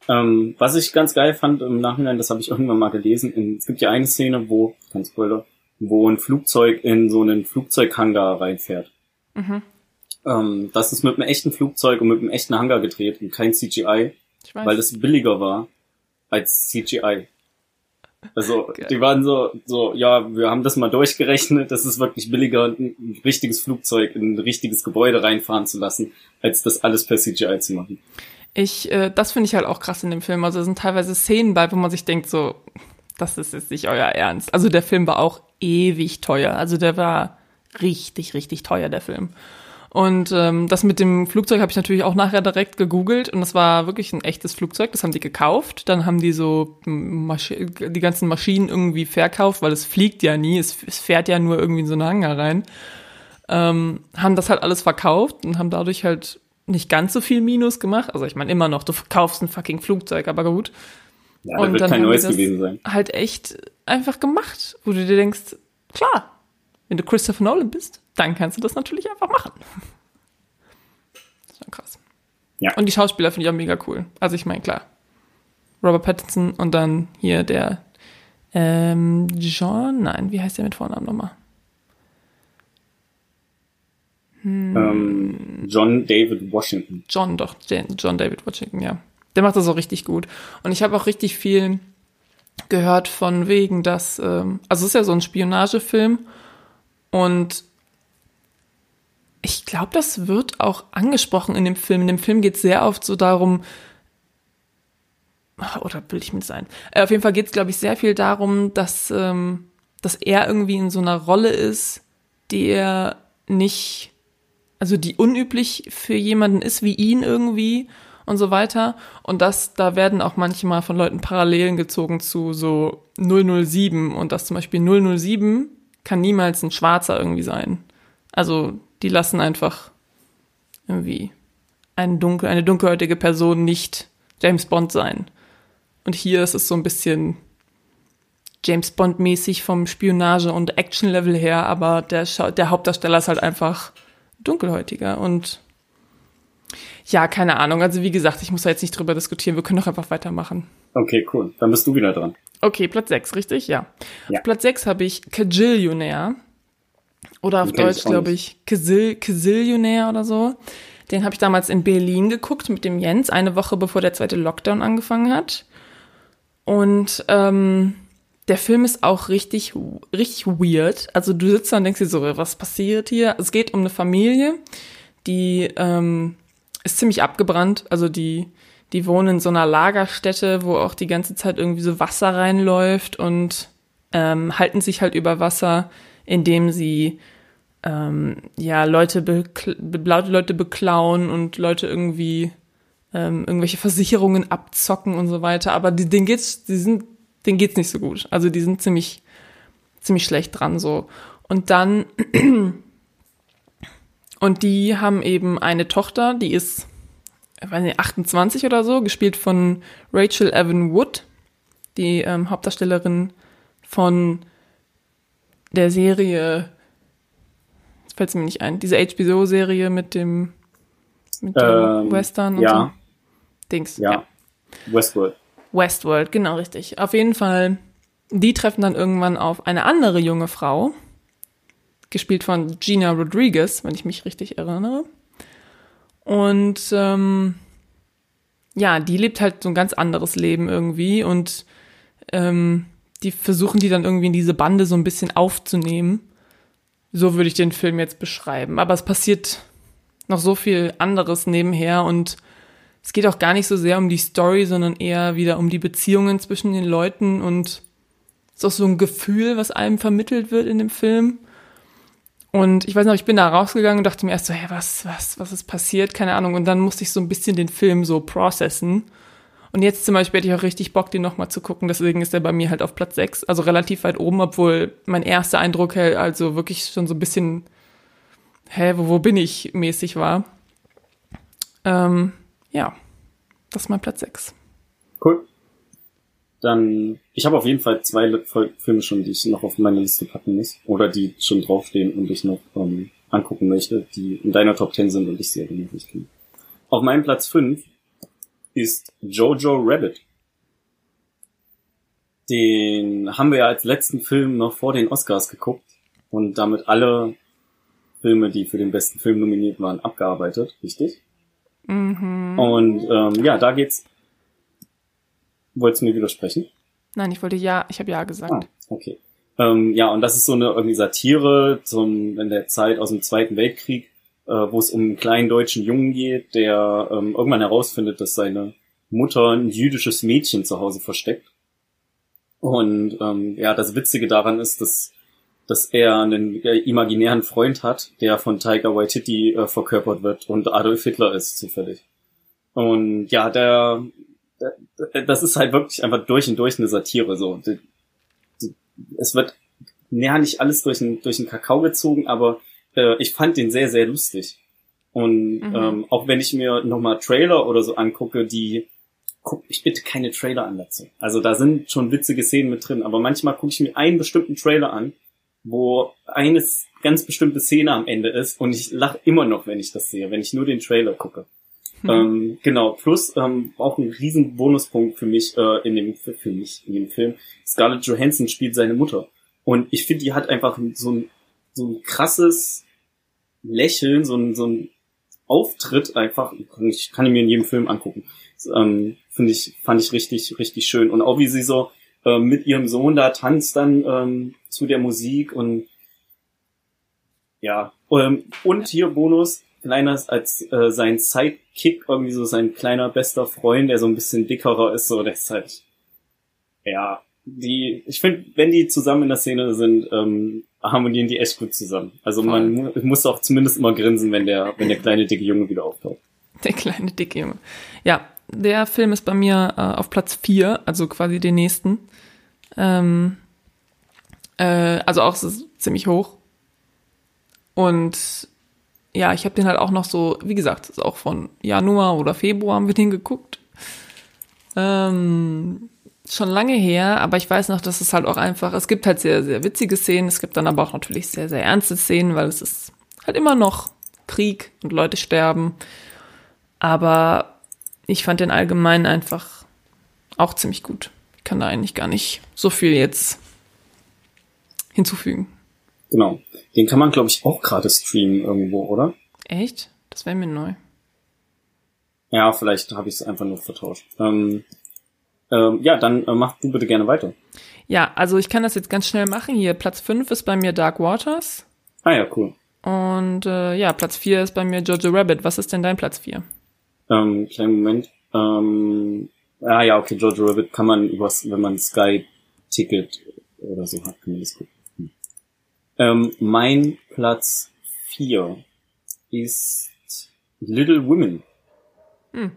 Ähm, was ich ganz geil fand im Nachhinein, das habe ich irgendwann mal gelesen, in, es gibt ja eine Szene, wo, kein Spoiler, wo ein Flugzeug in so einen Flugzeughangar reinfährt. Ähm, das ist mit einem echten Flugzeug und mit einem echten Hangar gedreht und kein CGI, weil das billiger war als CGI. Also Geil. die waren so, so, ja, wir haben das mal durchgerechnet, das ist wirklich billiger, ein ein richtiges Flugzeug in ein richtiges Gebäude reinfahren zu lassen, als das alles per CGI zu machen. Ich, äh, das finde ich halt auch krass in dem Film. Also es sind teilweise Szenen bei, wo man sich denkt, so, das ist jetzt nicht euer Ernst. Also der Film war auch ewig teuer. Also der war richtig, richtig teuer, der Film. Und ähm, das mit dem Flugzeug habe ich natürlich auch nachher direkt gegoogelt und das war wirklich ein echtes Flugzeug. Das haben die gekauft. Dann haben die so Masch die ganzen Maschinen irgendwie verkauft, weil es fliegt ja nie, es, es fährt ja nur irgendwie in so eine Hangar rein. Ähm, haben das halt alles verkauft und haben dadurch halt nicht ganz so viel Minus gemacht. Also ich meine immer noch, du verkaufst ein fucking Flugzeug, aber gut. Ja, und wird kein neues gewesen sein. Halt echt einfach gemacht, wo du dir denkst, klar, wenn du Christopher Nolan bist, dann kannst du das natürlich einfach machen. Das ist schon krass. Ja. Und die Schauspieler finde ich auch mega cool. Also ich meine, klar. Robert Pattinson und dann hier der ähm, John, nein, wie heißt der mit Vornamen nochmal? Hm. Ähm, John David Washington. John, doch, John David Washington, ja. Der macht das auch richtig gut. Und ich habe auch richtig viel gehört von wegen, dass, ähm, also es ist ja so ein Spionagefilm und ich glaube, das wird auch angesprochen in dem Film. In dem Film geht es sehr oft so darum, oder bilde ich mir das ein? Äh, auf jeden Fall geht es, glaube ich, sehr viel darum, dass, ähm, dass er irgendwie in so einer Rolle ist, die er nicht, also die unüblich für jemanden ist wie ihn irgendwie und so weiter. Und das, da werden auch manchmal von Leuten Parallelen gezogen zu so 007 und dass zum Beispiel 007 kann niemals ein Schwarzer irgendwie sein. Also die lassen einfach irgendwie eine, dunkel, eine dunkelhäutige Person nicht James Bond sein. Und hier ist es so ein bisschen James Bond-mäßig vom Spionage- und Action-Level her, aber der, der Hauptdarsteller ist halt einfach dunkelhäutiger und ja, keine Ahnung. Also wie gesagt, ich muss da jetzt nicht drüber diskutieren. Wir können doch einfach weitermachen. Okay, cool. Dann bist du wieder dran. Okay, Platz 6, richtig? Ja. ja. Auf Platz 6 habe ich Kajillionaire. Oder auf Den Deutsch, glaube ich, Kazillionaire oder so. Den habe ich damals in Berlin geguckt mit dem Jens, eine Woche bevor der zweite Lockdown angefangen hat. Und ähm, der Film ist auch richtig, richtig weird. Also du sitzt da und denkst dir so, was passiert hier? Es geht um eine Familie, die ähm, ist ziemlich abgebrannt. Also die, die wohnen in so einer Lagerstätte, wo auch die ganze Zeit irgendwie so Wasser reinläuft und ähm, halten sich halt über Wasser, indem sie ähm, ja Leute, Leute beklauen und Leute irgendwie ähm, irgendwelche Versicherungen abzocken und so weiter. Aber die, denen geht's, die sind, denen geht's nicht so gut. Also die sind ziemlich, ziemlich schlecht dran so. Und dann und die haben eben eine Tochter, die ist, ich weiß nicht, 28 oder so, gespielt von Rachel Evan Wood, die ähm, Hauptdarstellerin von der Serie, jetzt fällt es mir nicht ein, diese HBO-Serie mit dem, mit dem ähm, Western und ja. so. Dings. Ja. ja. Westworld. Westworld, genau richtig. Auf jeden Fall, die treffen dann irgendwann auf eine andere junge Frau, gespielt von Gina Rodriguez, wenn ich mich richtig erinnere. Und ähm, ja, die lebt halt so ein ganz anderes Leben irgendwie und ähm, die versuchen die dann irgendwie in diese Bande so ein bisschen aufzunehmen. So würde ich den Film jetzt beschreiben. Aber es passiert noch so viel anderes nebenher und es geht auch gar nicht so sehr um die Story, sondern eher wieder um die Beziehungen zwischen den Leuten und es ist auch so ein Gefühl, was einem vermittelt wird in dem Film. Und ich weiß noch, ich bin da rausgegangen und dachte mir erst so, hey, was, was, was ist passiert? Keine Ahnung. Und dann musste ich so ein bisschen den Film so processen. Und jetzt zum Beispiel hätte ich auch richtig Bock, den nochmal zu gucken. Deswegen ist er bei mir halt auf Platz 6, also relativ weit oben, obwohl mein erster Eindruck halt also wirklich schon so ein bisschen, hä, wo, wo bin ich mäßig war. Ähm, ja, das ist mein Platz 6. Cool. Dann, ich habe auf jeden Fall zwei Filme schon, die ich noch auf meine Liste packen muss. Oder die schon draufstehen und ich noch ähm, angucken möchte, die in deiner Top 10 sind und ich sie noch nicht kenne. Auf meinem Platz 5 ist Jojo Rabbit. Den haben wir ja als letzten Film noch vor den Oscars geguckt und damit alle Filme, die für den besten Film nominiert waren, abgearbeitet, richtig? Mhm. Und ähm, ja, da geht's Wolltest du mir widersprechen? Nein, ich wollte ja, ich habe ja gesagt. Ah, okay. Ähm, ja, und das ist so eine irgendwie Satire zum, in der Zeit aus dem Zweiten Weltkrieg, äh, wo es um einen kleinen deutschen Jungen geht, der ähm, irgendwann herausfindet, dass seine Mutter ein jüdisches Mädchen zu Hause versteckt. Und ähm, ja, das Witzige daran ist, dass dass er einen imaginären Freund hat, der von Tiger Waititi äh, verkörpert wird und Adolf Hitler ist zufällig. Und ja, der das ist halt wirklich einfach durch und durch eine Satire so. Es wird ja nicht alles durch den durch den Kakao gezogen, aber äh, ich fand den sehr sehr lustig. Und mhm. ähm, auch wenn ich mir nochmal Trailer oder so angucke, die guck ich bitte keine Trailer an dazu. Also da sind schon witzige Szenen mit drin, aber manchmal gucke ich mir einen bestimmten Trailer an, wo eine ganz bestimmte Szene am Ende ist und ich lache immer noch, wenn ich das sehe, wenn ich nur den Trailer gucke. Hm. Ähm, genau, plus ähm, auch ein riesen Bonuspunkt für mich äh, in dem für mich in dem Film. Scarlett Johansson spielt seine Mutter und ich finde, die hat einfach so ein so ein krasses Lächeln, so ein so ein Auftritt einfach. Ich kann ihn mir in jedem Film angucken. Ähm, finde ich, fand ich richtig, richtig schön. Und auch wie sie so äh, mit ihrem Sohn da tanzt dann ähm, zu der Musik und ja. Ähm, und hier Bonus, kleiner als äh, sein Sidekick, irgendwie so sein kleiner bester Freund, der so ein bisschen dickerer ist, so der ist halt, ja, die, ich finde, wenn die zusammen in der Szene sind, ähm, harmonieren die echt gut zusammen. Also man mu muss auch zumindest immer grinsen, wenn der, wenn der kleine dicke Junge wieder auftaucht. Der kleine dicke Junge. Ja, der Film ist bei mir äh, auf Platz 4, also quasi den nächsten. Ähm, äh, also auch ziemlich hoch. Und ja, ich habe den halt auch noch so, wie gesagt, ist auch von Januar oder Februar haben wir den geguckt. Ähm, schon lange her, aber ich weiß noch, dass es halt auch einfach, es gibt halt sehr, sehr witzige Szenen, es gibt dann aber auch natürlich sehr, sehr ernste Szenen, weil es ist halt immer noch Krieg und Leute sterben. Aber ich fand den allgemein einfach auch ziemlich gut. Ich kann da eigentlich gar nicht so viel jetzt hinzufügen. Genau. Den kann man, glaube ich, auch gerade streamen irgendwo, oder? Echt? Das wäre mir neu. Ja, vielleicht habe ich es einfach nur vertauscht. Ähm, ähm, ja, dann äh, mach du bitte gerne weiter. Ja, also ich kann das jetzt ganz schnell machen. Hier, Platz 5 ist bei mir Dark Waters. Ah ja, cool. Und äh, ja, Platz 4 ist bei mir Jojo Rabbit. Was ist denn dein Platz 4? Ähm, kleinen Moment. Ähm, ah ja, okay, Jojo Rabbit kann man übers, wenn man Sky-Ticket oder so hat, kann man das gucken. Hm. Ähm, mein Platz 4 ist Little Women. Hm.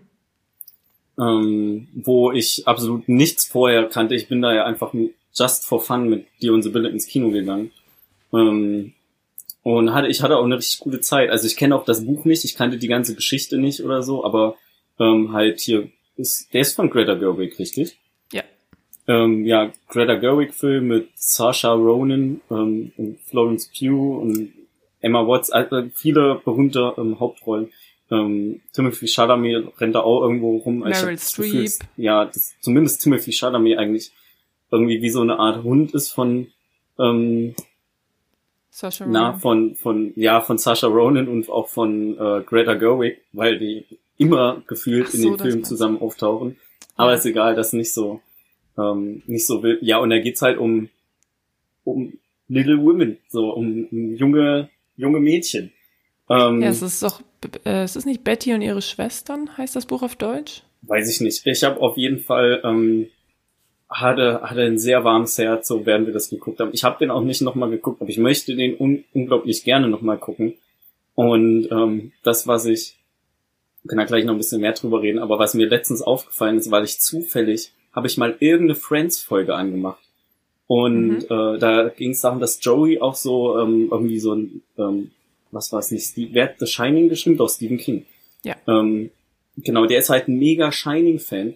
Ähm, wo ich absolut nichts vorher kannte. Ich bin da ja einfach just for fun mit dir und Sibylle ins Kino gegangen. Ähm, und hatte, ich hatte auch eine richtig gute Zeit. Also ich kenne auch das Buch nicht, ich kannte die ganze Geschichte nicht oder so, aber ähm, halt hier ist, der ist von Greta Gerwig, richtig? Ja. Ähm, ja, Greta Gerwig Film mit Saoirse Ronan ähm, und Florence Pugh und Emma Watts, also viele berühmte ähm, Hauptrollen. Ähm, Timothy Chalamet rennt da auch irgendwo rum. Meryl Streep. Gefühl, ja, das, zumindest Timothy Chalamet eigentlich irgendwie wie so eine Art Hund ist von ähm, Sasha Ronan. Na, von, von, ja, von Sasha Ronan und auch von äh, Greta Gerwig, weil die immer gefühlt so, in den Filmen zusammen auftauchen. Aber ja. ist egal, das ist nicht so, ähm, nicht so wild. Ja, und da geht's halt um, um Little Women, so um, um junge, junge Mädchen. Ähm, ja, es ist doch, äh, es ist nicht Betty und ihre Schwestern, heißt das Buch auf Deutsch? Weiß ich nicht. Ich habe auf jeden Fall ähm, hatte, hatte ein sehr warmes Herz, so während wir das geguckt haben. Ich habe den auch nicht nochmal geguckt, aber ich möchte den un unglaublich gerne nochmal gucken. Und ähm, das, was ich, kann da gleich noch ein bisschen mehr drüber reden, aber was mir letztens aufgefallen ist, weil ich zufällig, habe ich mal irgendeine Friends-Folge angemacht. Und mhm. äh, da ging es darum, dass Joey auch so ähm, irgendwie so ein, ähm, was war es nicht, Steve, wer hat The Shining geschrieben? Doch, Stephen King. Ja. Ähm, genau, der ist halt ein mega Shining-Fan.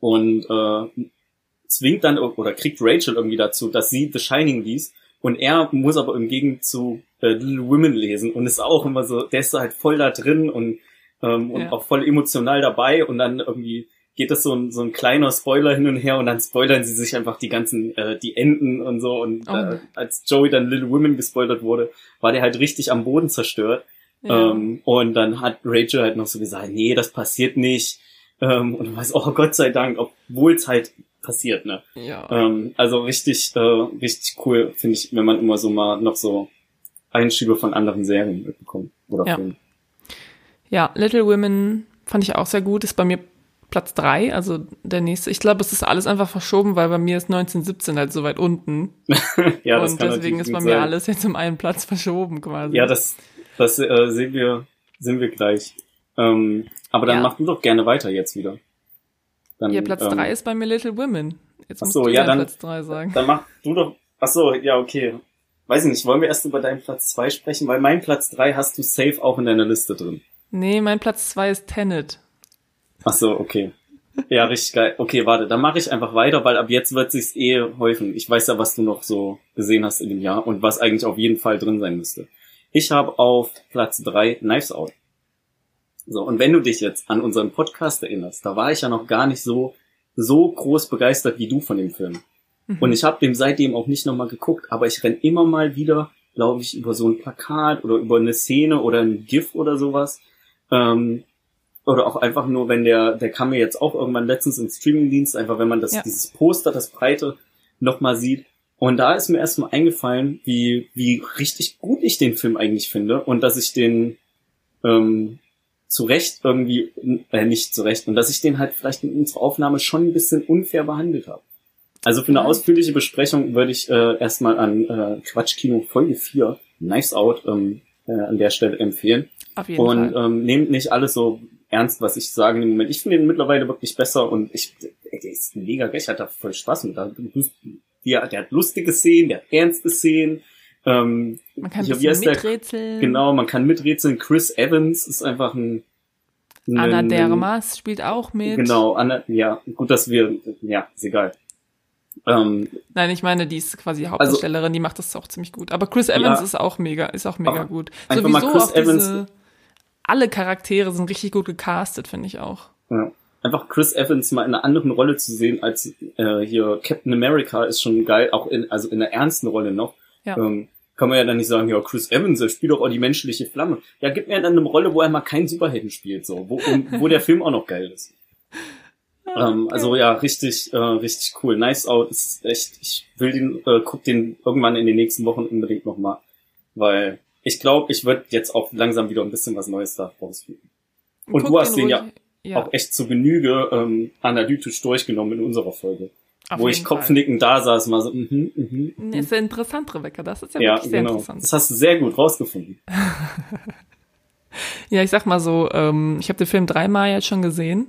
Und äh, zwingt dann oder kriegt Rachel irgendwie dazu, dass sie The Shining liest und er muss aber im Gegenzug äh, Little Women lesen und ist auch immer so, der ist halt voll da drin und, ähm, und ja. auch voll emotional dabei und dann irgendwie geht das so ein, so ein kleiner Spoiler hin und her und dann spoilern sie sich einfach die ganzen, äh, die Enden und so und oh. äh, als Joey dann Little Women gespoilert wurde, war der halt richtig am Boden zerstört. Ja. Ähm, und dann hat Rachel halt noch so gesagt, nee, das passiert nicht. Ähm, und du weißt, oh Gott sei Dank, obwohl es halt passiert, ne? Ja. Ähm, also richtig, äh, richtig cool, finde ich, wenn man immer so mal noch so Einschübe von anderen Serien mitbekommt. oder Ja. Film. Ja, Little Women fand ich auch sehr gut. Ist bei mir Platz drei, also der nächste. Ich glaube, es ist alles einfach verschoben, weil bei mir ist 1917 halt so weit unten. ja, das und kann deswegen ist bei mir sein. alles jetzt um einen Platz verschoben quasi. Ja, das, das äh, sehen wir, sehen wir gleich. Ähm, aber dann Ja. mach du doch gerne weiter jetzt wieder. Dann, ja, Platz ähm, drei ist bei mir Little Women. Jetzt musst so, du ja, dann- Platz drei sagen. Dann mach du doch. Ach so, ja, okay. Weiß ich nicht, wollen wir erst über deinen Platz zwei sprechen? Weil mein Platz drei hast du safe auch in deiner Liste drin. Nee, mein Platz zwei ist Tenet. Ach so, okay. Ja, richtig geil. Okay, warte, dann mache ich einfach weiter, weil ab jetzt wird sich's eh häufen. Ich weiß ja, was du noch so gesehen hast in dem Jahr und was eigentlich auf jeden Fall drin sein müsste. Ich habe auf Platz drei Knives Out. So, und wenn du dich jetzt an unseren Podcast erinnerst, da war ich ja noch gar nicht so, so groß begeistert wie du von dem Film. Und ich habe dem seitdem auch nicht nochmal geguckt, aber ich renn immer mal wieder, glaube ich, über so ein Plakat oder über eine Szene oder ein GIF oder sowas. Ähm, oder auch einfach nur, wenn der, der kam mir jetzt auch irgendwann letztens im Streamingdienst, einfach wenn man das, Ja. dieses Poster, das Breite nochmal sieht. Und da ist mir erstmal eingefallen, wie, wie richtig gut ich den Film eigentlich finde und dass ich den ähm, zu Recht irgendwie, äh, nicht zu Recht, und dass ich den halt vielleicht in unserer Aufnahme schon ein bisschen unfair behandelt habe. Also für eine Mhm. ausführliche Besprechung würde ich äh, erstmal an äh, Quatschkino Folge 4, Knives Out, ähm, äh, an der Stelle empfehlen. Auf jeden Und Fall. ähm, nehmt nicht alles so ernst, was ich sage im Moment. Ich finde ihn mittlerweile wirklich besser und ich, ey, der ist mega geil. Ich hatte da voll Spaß mit. Der, der, hat lustige Szenen, der hat ernste Szenen. Ähm, Man kann hier, heißt der? miträtseln. Genau, man kann miträtseln. Chris Evans ist einfach ein, ein Anna Dermas spielt auch mit. Genau, Anna, ja, gut, dass wir, ja, ist egal. Ähm, Nein, ich meine, die ist quasi Hauptdarstellerin, die macht das auch ziemlich gut. Aber Chris Evans Also Ja. ist auch mega, ist auch mega gut. einfach mal Sowieso Chris auch diese, Evans- alle Charaktere sind richtig gut gecastet, finde ich auch. Ja. Einfach Chris Evans mal in einer anderen Rolle zu sehen als äh, hier Captain America ist schon geil, auch in, also in einer ernsten Rolle noch. Ja. Ähm, kann man ja dann nicht sagen, ja, Chris Evans, er spielt doch auch die menschliche Flamme. Ja, gib mir dann eine Rolle, wo er mal keinen Superhelden spielt, so, wo, wo der Film auch noch geil ist. Ähm, also ja, richtig, äh, richtig cool. Nice Out ist echt, ich will den, äh, guck den irgendwann in den nächsten Wochen unbedingt nochmal, weil ich glaube, ich würde jetzt auch langsam wieder ein bisschen was Neues da rausfinden. Und Guck du hast den ruhig- ja ja auch echt zu Genüge ähm, analytisch durchgenommen in unserer Folge. auf wo ich Fall. kopfnickend da saß, mal so, mhm, mhm. Nee, ist ja interessant, Rebecca, das ist ja, Ja, wirklich sehr genau. interessant. Das hast du sehr gut rausgefunden. Ja, ich sag mal so, ähm, ich habe den Film dreimal jetzt schon gesehen.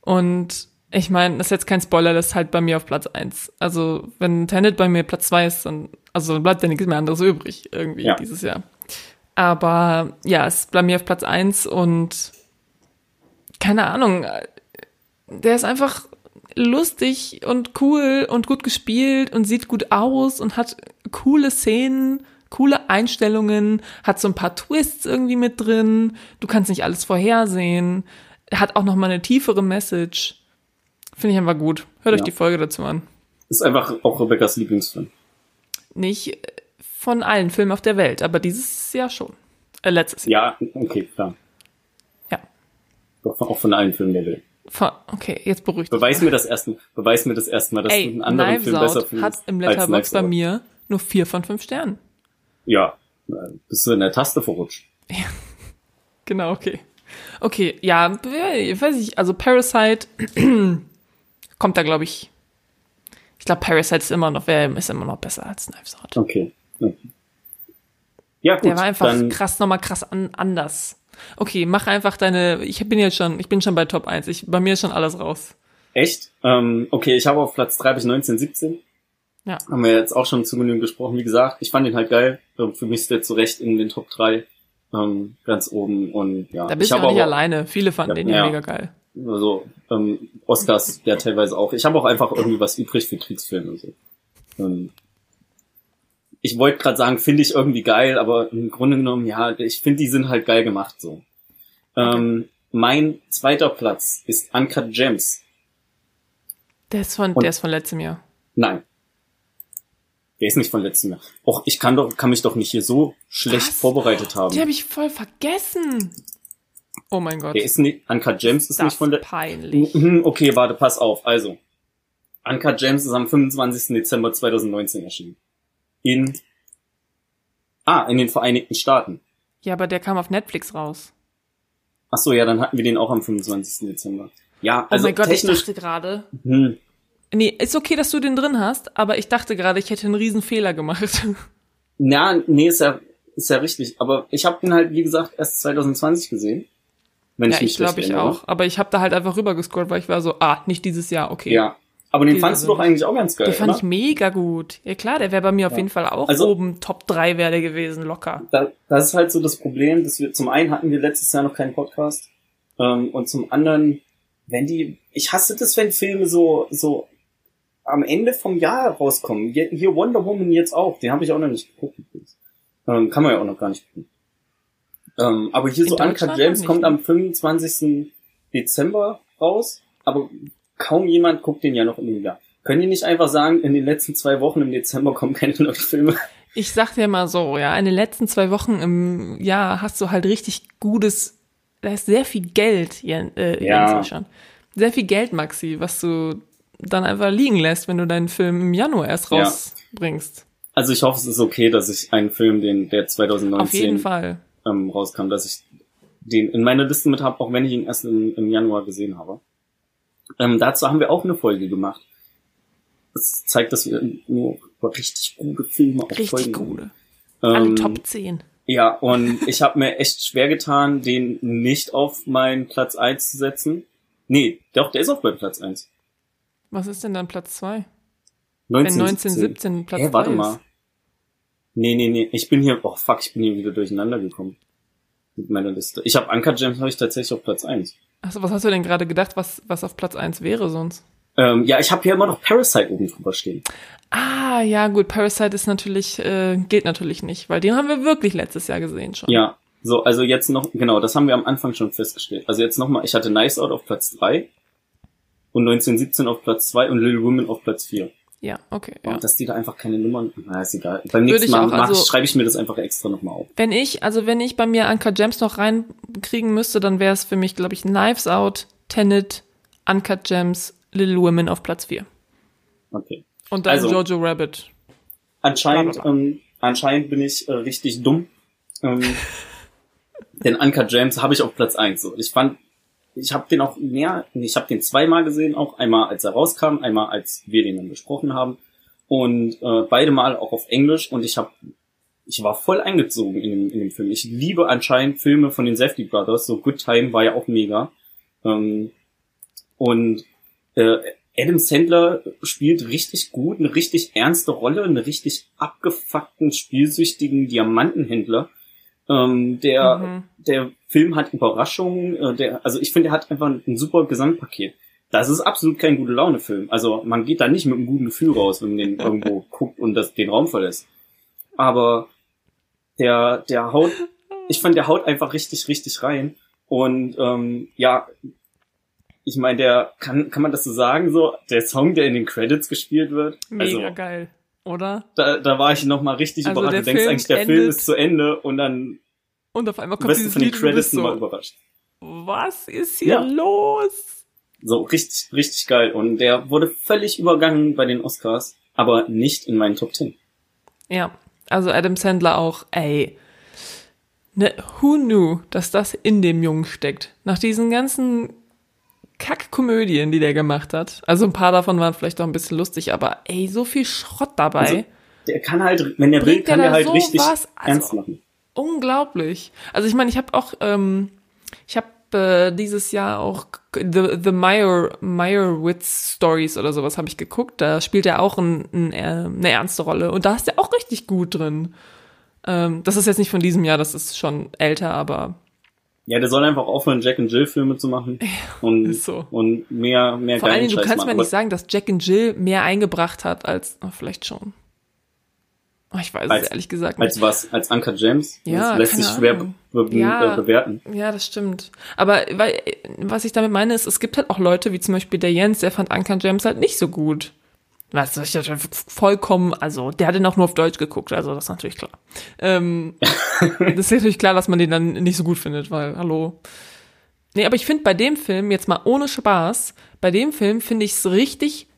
Und ich meine, das ist jetzt kein Spoiler, das ist halt bei mir auf Platz eins. Also, wenn Tenet bei mir Platz zwei ist, dann, also dann bleibt ja nichts mehr anderes übrig, irgendwie Ja. dieses Jahr. Aber ja, es bei mir auf Platz eins und keine Ahnung, der ist einfach lustig und cool und gut gespielt und sieht gut aus und hat coole Szenen, coole Einstellungen, hat so ein paar Twists irgendwie mit drin. Du kannst nicht alles vorhersehen. Hat auch noch mal eine tiefere Message. Finde ich einfach gut. Hört euch Ja. die Folge dazu an. Ist einfach auch Rebecca's Lieblingsfilm. Nicht von allen Filmen auf der Welt, aber dieses Jahr schon. Äh, letztes Jahr. Ja, okay, klar. Ja. Doch auch von allen Filmen der Welt. Von, okay, jetzt beruhigt Beweis mir das erstmal, beweis mir das erstmal, dass Ey, du einen anderen Knives Film besser Out findest. hat im Knives bei mir nur vier von fünf Sternen. Ja, äh, bist du in der Taste verrutscht. Genau, okay. Okay, ja, weiß ich, also Parasite kommt da, glaube ich. Ich glaube, Parasite ist immer noch, wer ist immer noch besser als Knives Out. Okay. okay. Ja, gut. Der war einfach dann, krass, nochmal krass an, anders. Okay, mach einfach deine, ich bin jetzt schon, ich bin schon bei Top 1. Ich, bei mir ist schon alles raus. Echt? Ähm, okay, ich habe auf Platz 3 bis 1917. Ja. Haben wir jetzt auch schon zu Genüge gesprochen. Wie gesagt, ich fand ihn halt geil. Ähm, Für mich ist der zu Recht in den Top 3 ähm, ganz oben. Und ja, Da bist ich du habe auch nicht alleine. Viele fanden Ja, den ja. mega geil. Also ähm, Oscars ja teilweise auch. Ich habe auch einfach irgendwie was übrig für Kriegsfilme. So. Ähm, ich wollte gerade sagen, finde ich irgendwie geil, aber im Grunde genommen, ja, ich finde, die sind halt geil gemacht so. Ähm, mein zweiter Platz ist Uncut Gems. Der ist von, Und- der ist von letztem Jahr. Nein. Der ist nicht von letztem Jahr. Och, ich kann doch, kann mich doch nicht hier so schlecht Was? vorbereitet haben. Die habe ich voll vergessen. Oh mein Gott. Der ist nicht, Uncut Gems ist das nicht von der, peinlich. Mhm, Okay, warte, pass auf. Also, Uncut Gems ist am 25. Dezember 2019 erschienen. In, ah, in den Vereinigten Staaten. Ja, aber der kam auf Netflix raus. Ach so, ja, dann hatten wir den auch am 25. Dezember. Ja, Oh also mein Gott, ich dachte gerade. hm, Nee, ist okay, dass du den drin hast, aber ich dachte gerade, ich hätte einen riesen Fehler gemacht. na, nee, ist ja, ist ja richtig. Aber ich habe den halt, wie gesagt, erst 2020 gesehen. Wenn ja, mich ich glaube ich auch. Aber ich habe da halt einfach rübergescrollt, weil ich war so, ah, nicht dieses Jahr, okay. Ja. Aber den fandst du doch eigentlich auch ganz geil, Den fand oder? ich mega gut. Ja klar, der wäre bei mir auf jeden Fall auch Also- oben Top 3 wäre der gewesen, locker. da, das ist halt so das Problem, dass wir zum einen hatten wir letztes Jahr noch keinen Podcast ähm, und zum anderen, wenn die, ich hasse das, wenn Filme so so am Ende vom Jahr rauskommen. Hier Wonder Woman jetzt auch, den habe ich auch noch nicht geguckt. Ähm, kann man ja auch noch gar nicht gucken. Ähm, aber hier In so Deutschland James kommt ne? am 25. Dezember raus, aber kaum jemand guckt den ja noch dem Jahr. Können die nicht einfach sagen, in den letzten zwei Wochen im Dezember kommen keine neuen Filme? Ich sag dir mal so, ja, in den letzten zwei Wochen im Jahr hast du halt richtig gutes, da ist sehr viel Geld, Jen, äh, Ja. Jens schon. Sehr viel Geld, Maxi, was du dann einfach liegen lässt, wenn du deinen Film im Januar erst Ja. rausbringst. Also ich hoffe, es ist okay, dass ich einen Film, den der Auf jeden 2019 Fall. Ähm, rauskam, dass ich den in meiner Liste mit habe, auch wenn ich ihn erst im, im Januar gesehen habe. Ähm, dazu haben wir auch eine Folge gemacht. Das zeigt, dass wir nur über richtig gute Filme auch Richtig Folgen gute. Ähm, Alle Top 10. Ja, und ich habe mir echt schwer getan, den nicht auf meinen Platz 1 zu setzen. Nee, doch, der ist auch bei Platz 1. Was ist denn dann Platz 2? 19, Wenn 1917 Platz Hä, warte 2 mal. Nee, nee, nee. Ich bin hier, oh fuck, ich bin hier wieder durcheinander gekommen. Mit meiner Liste. Ich habe Anker Gems habe ich tatsächlich auf Platz 1. Achso, was hast du denn gerade gedacht, was, was auf Platz 1 wäre sonst? Ähm, ja, ich habe hier immer noch Parasite oben drüber stehen. Ah, ja, gut, Parasite ist natürlich, äh, geht natürlich nicht, weil den haben wir wirklich letztes Jahr gesehen schon. Ja, so, also jetzt noch, genau, das haben wir am Anfang schon festgestellt. Also jetzt nochmal, ich hatte Nice Out auf Platz 3 und 1917 auf Platz 2 und Little Women auf Platz 4. Ja, okay, ja. Und dass die da einfach keine Nummern, na, ist egal. Beim Würde nächsten Mal auch, also- schreibe ich mir das einfach extra nochmal auf. Wenn ich, also wenn ich bei mir Uncut Gems noch reinkriegen müsste, dann wäre es für mich, glaube ich, Knives Out, Tenet, Uncut Gems, Little Women auf Platz 4. Okay. Und dann Also- Jojo Rabbit. Anscheinend, Bla, bla, ähm, anscheinend bin ich äh, richtig dumm. Ähm, denn Uncut James habe ich auf Platz 1. So. Ich fand, ich habe den auch mehr, ich habe den zweimal gesehen, auch einmal als er rauskam, einmal als wir den dann besprochen haben. Und äh, beide Mal auch auf Englisch und ich habe ich war voll eingezogen in dem, in dem Film. Ich liebe anscheinend Filme von den Safety Brothers. So Good Time war ja auch mega. Ähm, und äh, Adam Sandler spielt richtig gut, eine richtig ernste Rolle, eine richtig abgefuckten, spielsüchtigen Diamantenhändler. Ähm, der, Mhm. der Film hat Überraschungen, äh, der, also ich finde, er hat einfach ein super Gesamtpaket. Das ist absolut kein gute Laune-Film. Also man geht da nicht mit einem guten Gefühl raus, wenn man den irgendwo guckt und das, den Raum verlässt. Aber der, der haut, ich fand, der haut einfach richtig, richtig rein. Und ähm, ja, ich meine, der kann, kann man das so sagen, so der Song, der in den Credits gespielt wird. Mega also geil, oder? da, da war ich noch mal richtig Also überrascht. Du denkst Film eigentlich, der Film ist zu Ende und dann Und auf einmal kommt dieses von den Lied Credits nochmal so, überrascht. was ist hier Ja. los? So richtig, richtig geil. Und der wurde völlig übergangen bei den Oscars, aber nicht in meinen Top Ten. Ja, also Adam Sandler auch, ey. Ne, who knew, dass das in dem Jungen steckt? Nach diesen ganzen Kackkomödien, die der gemacht hat. Also ein paar davon waren vielleicht auch ein bisschen lustig, aber ey, so viel Schrott dabei. Also, Der kann halt, wenn der will, Bringt der kann der da halt so richtig was? Also- ernst machen. Unglaublich. Also ich meine, ich habe auch, ähm, ich habe äh, dieses Jahr auch The, The Meyer, Meyerowitz Stories oder sowas habe ich geguckt. Da spielt er auch ein, ein, äh, eine ernste Rolle und da ist er auch richtig gut drin. Ähm, das ist jetzt nicht von diesem Jahr, das ist schon älter, aber Ja, der soll einfach aufhören, Jack and Jill Filme zu machen und, so. und mehr, mehr vor allen Dingen, du kannst mir nicht sagen, dass Jack and Jill mehr eingebracht hat als, oh, vielleicht schon. Oh, ich weiß Als- es ehrlich gesagt nicht. Als was? Als Uncut James? Ja, das lässt sich schwer be be Ja. äh, bewerten. Ja, das stimmt. Aber weil, was ich damit meine, ist, es gibt halt auch Leute, wie zum Beispiel der Jens, der fand Uncut Gems halt nicht so gut. Was ich dachte, vollkommen, also der hat den auch nur auf Deutsch geguckt, also das ist natürlich klar. Ähm, das ist natürlich klar, dass man den dann nicht so gut findet, weil, hallo. Nee, aber ich finde bei dem Film, jetzt mal ohne Spaß, bei dem Film finde ich es richtig,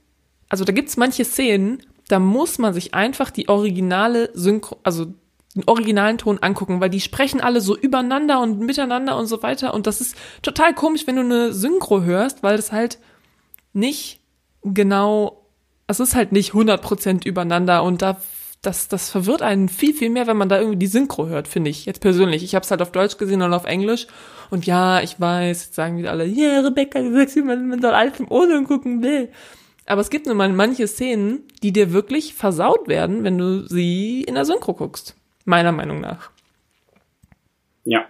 also da gibt's manche Szenen, da muss man sich einfach die originale Synchro, also den originalen Ton angucken, weil die sprechen alle so übereinander und miteinander und so weiter. Und das ist total komisch, wenn du eine Synchro hörst, weil das halt nicht genau, es ist halt nicht 100% übereinander und da das, das verwirrt einen viel, viel mehr, wenn man da irgendwie die Synchro hört, finde ich. Jetzt persönlich. Ich habe es halt auf Deutsch gesehen und auf Englisch. Und ja, ich weiß, jetzt sagen wieder alle, ja, yeah, Rebecca, du sagst, man, man soll alles im Ohren gucken will. Aber es gibt nun mal manche Szenen, die dir wirklich versaut werden, wenn du sie in der Synchro guckst. Meiner Meinung nach. Ja.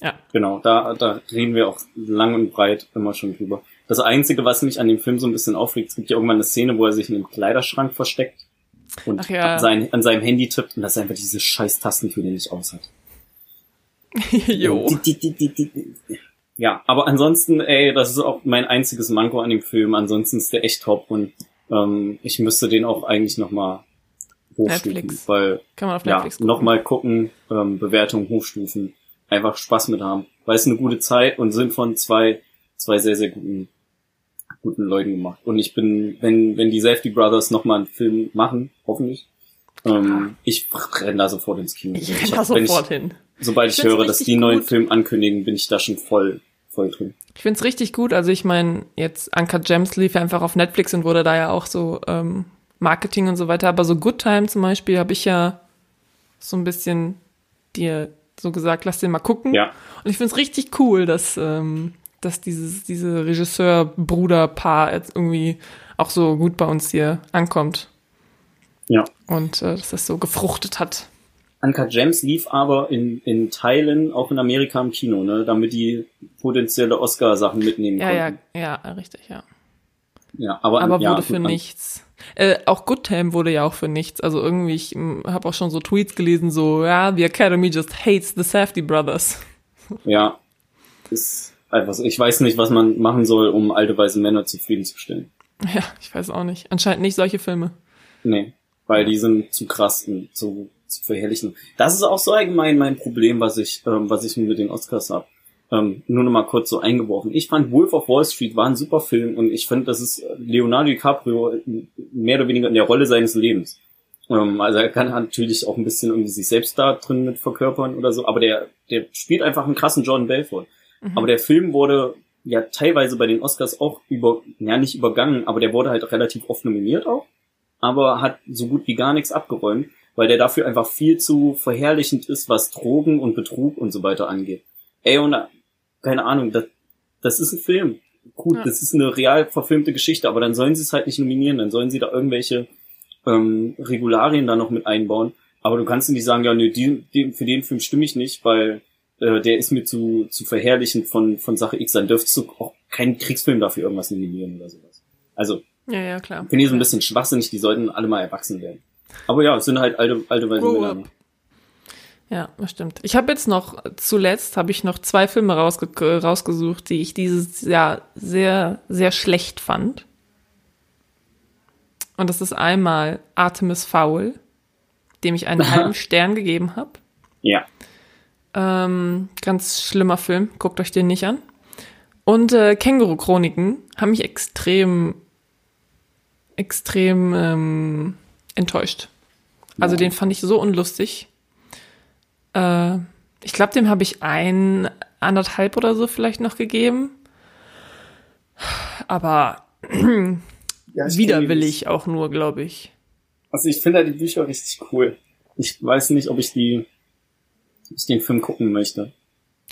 Ja. Genau, da, da reden wir auch lang und breit immer schon drüber. Das Einzige, was mich an dem Film so ein bisschen aufregt, es gibt ja irgendwann eine Szene, wo er sich in einem Kleiderschrank versteckt und ja. an, sein, an seinem Handy tippt und das einfach diese scheiß Tastentür, die nicht aus hat. jo. Die. Ja, aber ansonsten, ey, das ist auch mein einziges Manko an dem Film. Ansonsten ist der echt top und ähm, ich müsste den auch eigentlich nochmal hochstufen, Netflix. weil Kann man auf ja, Netflix gucken. nochmal gucken, ähm, Bewertung hochstufen, einfach Spaß mit haben. Weil es eine gute Zeit und sind von zwei, zwei sehr, sehr guten, guten Leuten gemacht. Und ich bin, wenn, wenn die Safety Brothers nochmal einen Film machen, hoffentlich, ähm, ich renne da sofort ins Kino. Ich Ich renn da sofort ich, hin. Sobald Ich ich, höre, dass die neuen. Film ankündigen, bin ich da schon voll, voll drin. Ich find's richtig gut. Also ich meine, jetzt Anka Gems lief ja einfach auf Netflix und wurde da ja auch so ähm, Marketing und so weiter. Aber so Good Time zum Beispiel habe ich ja so ein bisschen dir so gesagt, lass den mal gucken. Ja. Und ich find's richtig cool, dass, ähm, dass dieses, diese Regisseur-Bruder-Paar jetzt irgendwie auch so gut bei uns hier ankommt. Ja. Und äh, dass das so gefruchtet hat. Uncut Gems lief aber in, in Teilen auch in Amerika im Kino, ne, damit die potenzielle Oscar-Sachen mitnehmen Ja, ja, konnten. ja, richtig, ja. Ja, aber, Aber ja, wurde für nichts. Äh, auch Good Time wurde ja auch für nichts. Also irgendwie, ich habe auch schon so Tweets gelesen, so, ja, the Academy just hates the Safety Brothers. Ja, ist einfach. Ich weiß nicht, was man machen soll, um alte weiße Männer zufriedenzustellen. Ja, ich weiß auch nicht. Anscheinend nicht solche Filme. Nee, weil die sind zu krass und zu, zu verherrlichen. Das ist auch so allgemein mein Problem, was ich, ähm, was ich mit den Oscars hab. Ähm, nur noch mal kurz so eingeworfen. Ich fand Wolf of Wall Street war ein super Film und ich finde, das ist Leonardo DiCaprio mehr oder weniger in der Rolle seines Lebens. Ähm, also er kann natürlich auch ein bisschen irgendwie sich selbst da drin mit verkörpern oder so, aber der, der spielt einfach einen krassen Jordan Belfort. Aber der Film wurde ja teilweise bei den Oscars auch über, ja nicht übergangen, aber der wurde halt relativ oft nominiert auch, aber hat so gut wie gar nichts abgeräumt, weil der dafür einfach viel zu verherrlichend ist, was Drogen und Betrug und so weiter angeht. Ey, und keine Ahnung, das, das ist ein Film. Gut, Ja. das ist eine real verfilmte Geschichte, aber dann sollen sie es halt nicht nominieren, dann sollen sie da irgendwelche ähm, Regularien da noch mit einbauen. Aber du kannst nicht sagen, ja, nee, die, die, für den Film stimme ich nicht, weil äh, der ist mir zu, zu verherrlichend von, von Sache X. Dann dürftest du auch keinen Kriegsfilm dafür irgendwas nominieren oder sowas. Also, Ja, ja, klar. finde ich so ein bisschen schwachsinnig, die sollten alle mal erwachsen werden. Aber ja, es sind halt alte, alte Grow Männer. Ja, das stimmt. Ich habe jetzt noch, zuletzt habe ich noch zwei Filme rausge rausgesucht, die ich dieses Jahr sehr, sehr schlecht fand. Und das ist einmal Artemis Fowl, dem ich einen halben Stern gegeben habe. Ja. Ähm, ganz schlimmer Film, guckt euch den nicht an. Und äh, Känguru-Chroniken haben mich extrem, extrem ähm, enttäuscht. Also Ja. den fand ich so unlustig. Äh, ich glaube, dem habe ich ein, anderthalb oder so vielleicht noch gegeben. Aber ja widerwillig auch nur, glaube ich. Also ich finde halt die Bücher richtig cool. Ich weiß nicht, ob ich die, ich den Film gucken möchte.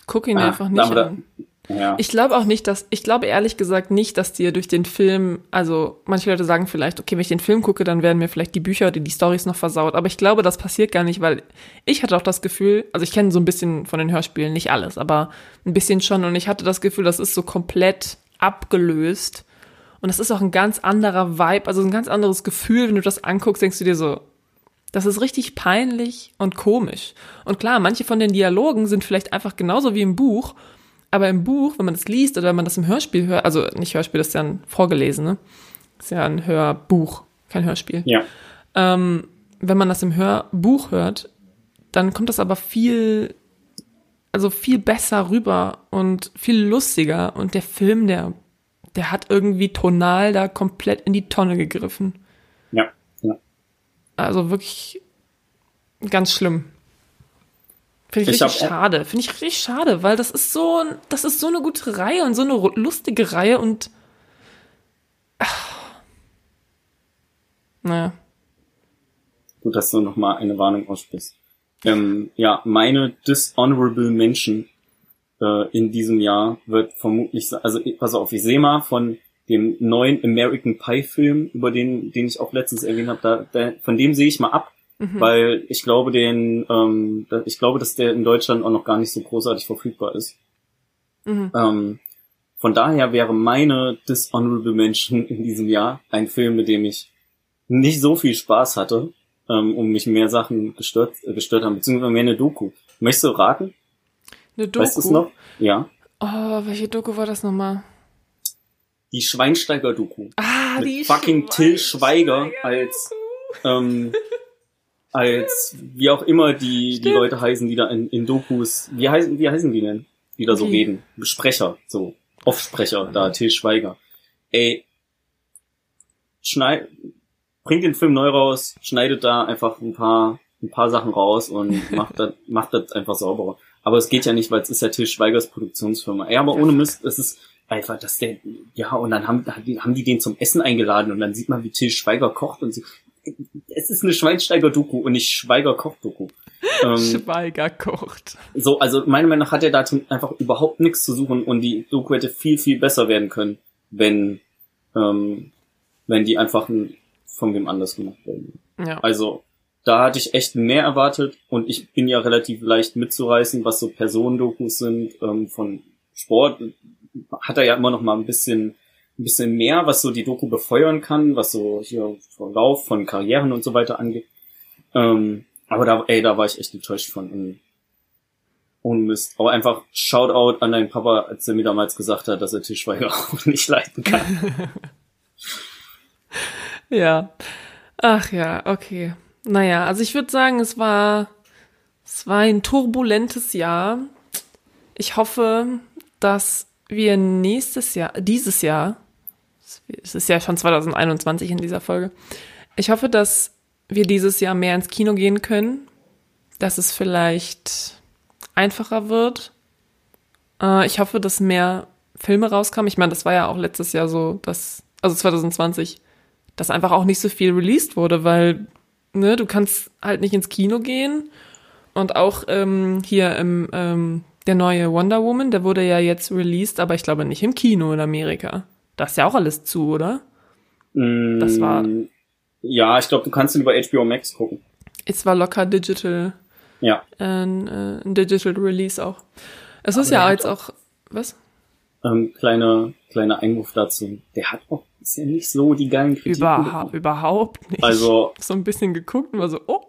Guck ihn Ah, einfach nicht da- an. Ja. Ich glaube auch nicht, dass, ich glaube ehrlich gesagt nicht, dass dir durch den Film, also manche Leute sagen vielleicht, okay, wenn ich den Film gucke, dann werden mir vielleicht die Bücher oder die Stories noch versaut. Aber ich glaube, das passiert gar nicht, weil ich hatte auch das Gefühl, also ich kenne so ein bisschen von den Hörspielen, nicht alles, aber ein bisschen schon und ich hatte das Gefühl, das ist so komplett abgelöst. Und das ist auch ein ganz anderer Vibe, also ein ganz anderes Gefühl, wenn du das anguckst, denkst du dir so, das ist richtig peinlich und komisch. Und klar, manche von den Dialogen sind vielleicht einfach genauso wie im Buch, aber im Buch, wenn man das liest oder wenn man das im Hörspiel hört, also nicht Hörspiel, das ist ja ein vorgelesen, ne? Das ist ja ein Hörbuch, kein Hörspiel. ja. Ähm, wenn man das im Hörbuch hört, dann kommt das aber viel, also viel besser rüber und viel lustiger. Und der Film, der, der hat irgendwie tonal da komplett in die Tonne gegriffen. Also wirklich ganz schlimm. Finde ich, Ich richtig schade. Finde ich richtig schade, weil das ist so, das ist so eine gute Reihe und so eine lustige Reihe und. Ach. Naja. Gut, dass du nochmal eine Warnung aussprichst. Ähm, ja, meine Dishonorable Mention äh, in diesem Jahr wird vermutlich, also pass auf, ich sehe mal von dem neuen American Pie Film, über den, den ich auch letztens erwähnt habe, da, da, von dem sehe ich mal ab, Mhm. weil ich glaube, den, ähm, ich glaube, dass der in Deutschland auch noch gar nicht so großartig verfügbar ist. Mhm. Ähm, von daher wäre meine Dishonorable Mention in diesem Jahr ein Film, mit dem ich nicht so viel Spaß hatte, ähm, um mich mehr Sachen gestört, äh, gestört haben, beziehungsweise mehr eine Doku. Möchtest du raten? Eine Doku. Weißt du es noch? Ja. Oh, welche Doku war das nochmal? Die Schweinsteiger-Doku. Ah, Mit die fucking Till Schweiger als, ähm, als, wie auch immer die, die. Leute heißen, die da in, in Dokus, wie heißen, wie heißen die denn? Die da so Wie? reden. Sprecher, so. Offsprecher, da, Till Schweiger. Ey, schneid, bringt den Film neu raus, schneidet da einfach ein paar, ein paar Sachen raus und macht das, macht das einfach sauberer. Aber es geht ja nicht, weil es ist ja Till Schweigers Produktionsfirma. Ja, aber ohne Mist, es ist einfach, dass der, ja, und dann haben, haben die den zum Essen eingeladen und dann sieht man, wie Till Schweiger kocht und sie, es ist eine Schweinsteiger-Doku und nicht Schweiger-Koch-Doku. ähm, Schweiger kocht. so, also meiner Meinung nach hat er da einfach überhaupt nichts zu suchen und die Doku hätte viel, viel besser werden können, wenn, ähm, wenn die einfach von wem anders gemacht werden. Ja. Also, da hatte ich echt mehr erwartet und ich bin ja relativ leicht mitzureißen, was so Personendokus sind, ähm, von Sport hat er ja immer noch mal ein bisschen, ein bisschen mehr, was so die Doku befeuern kann, was so hier Verlauf von Karrieren und so weiter angeht. Ähm, aber da, ey, da war ich echt enttäuscht von. Und, ohne Mist. Aber einfach Shoutout an deinen Papa, als er mir damals gesagt hat, dass er Tischweiger auch nicht leiten kann. Ja. Ach ja, okay. Naja, also ich würde sagen, es war, es war ein turbulentes Jahr. Ich hoffe, dass wir nächstes Jahr, dieses Jahr, es ist ja schon 2021 in dieser Folge, ich hoffe, dass wir dieses Jahr mehr ins Kino gehen können, dass es vielleicht einfacher wird. Äh, ich hoffe, dass mehr Filme rauskommen. Ich meine, das war ja auch letztes Jahr so, dass, also 2020, dass einfach auch nicht so viel released wurde, weil ne, du kannst halt nicht ins Kino gehen. Und auch ähm, hier im, ähm, der neue Wonder Woman, der wurde ja jetzt released, aber ich glaube nicht im Kino in Amerika. Da ist ja auch alles zu, oder? Das war- Mm, Ja, ich glaube, du kannst ihn über HBO Max gucken. Es war locker digital, Ja. ein, äh, ein Digital Release auch. Es ist der ja jetzt auch, was? Ähm, kleiner, kleiner Einwurf dazu. Der hat auch bisher nicht so die geilen Kritiken. Überha bekommen. überhaupt nicht. Also, so ein bisschen geguckt und war so, oh,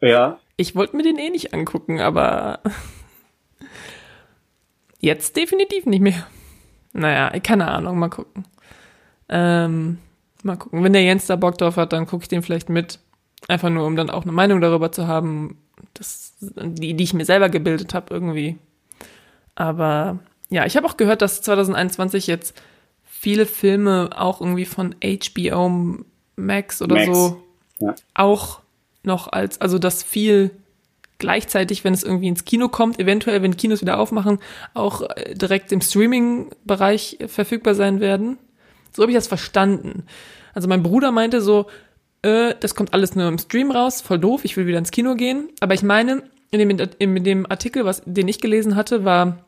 ja, ich wollte mir den eh nicht angucken, aber jetzt definitiv nicht mehr. Naja, keine Ahnung, mal gucken. Ähm, mal gucken. Wenn der Jens da Bock drauf hat, dann gucke ich den vielleicht mit. Einfach nur, um dann auch eine Meinung darüber zu haben, das, die, die ich mir selber gebildet habe irgendwie. Aber ja, ich habe auch gehört, dass 2021 jetzt viele Filme auch irgendwie von HBO Max oder Max. so Ja. auch noch als, also dass viel gleichzeitig, wenn es irgendwie ins Kino kommt, eventuell, wenn Kinos wieder aufmachen, auch äh, direkt im Streaming-Bereich verfügbar sein werden. So habe ich das verstanden. Also mein Bruder meinte so, äh, das kommt alles nur im Stream raus, voll doof, ich will wieder ins Kino gehen. Aber ich meine, in dem, in dem Artikel, was, den ich gelesen hatte, war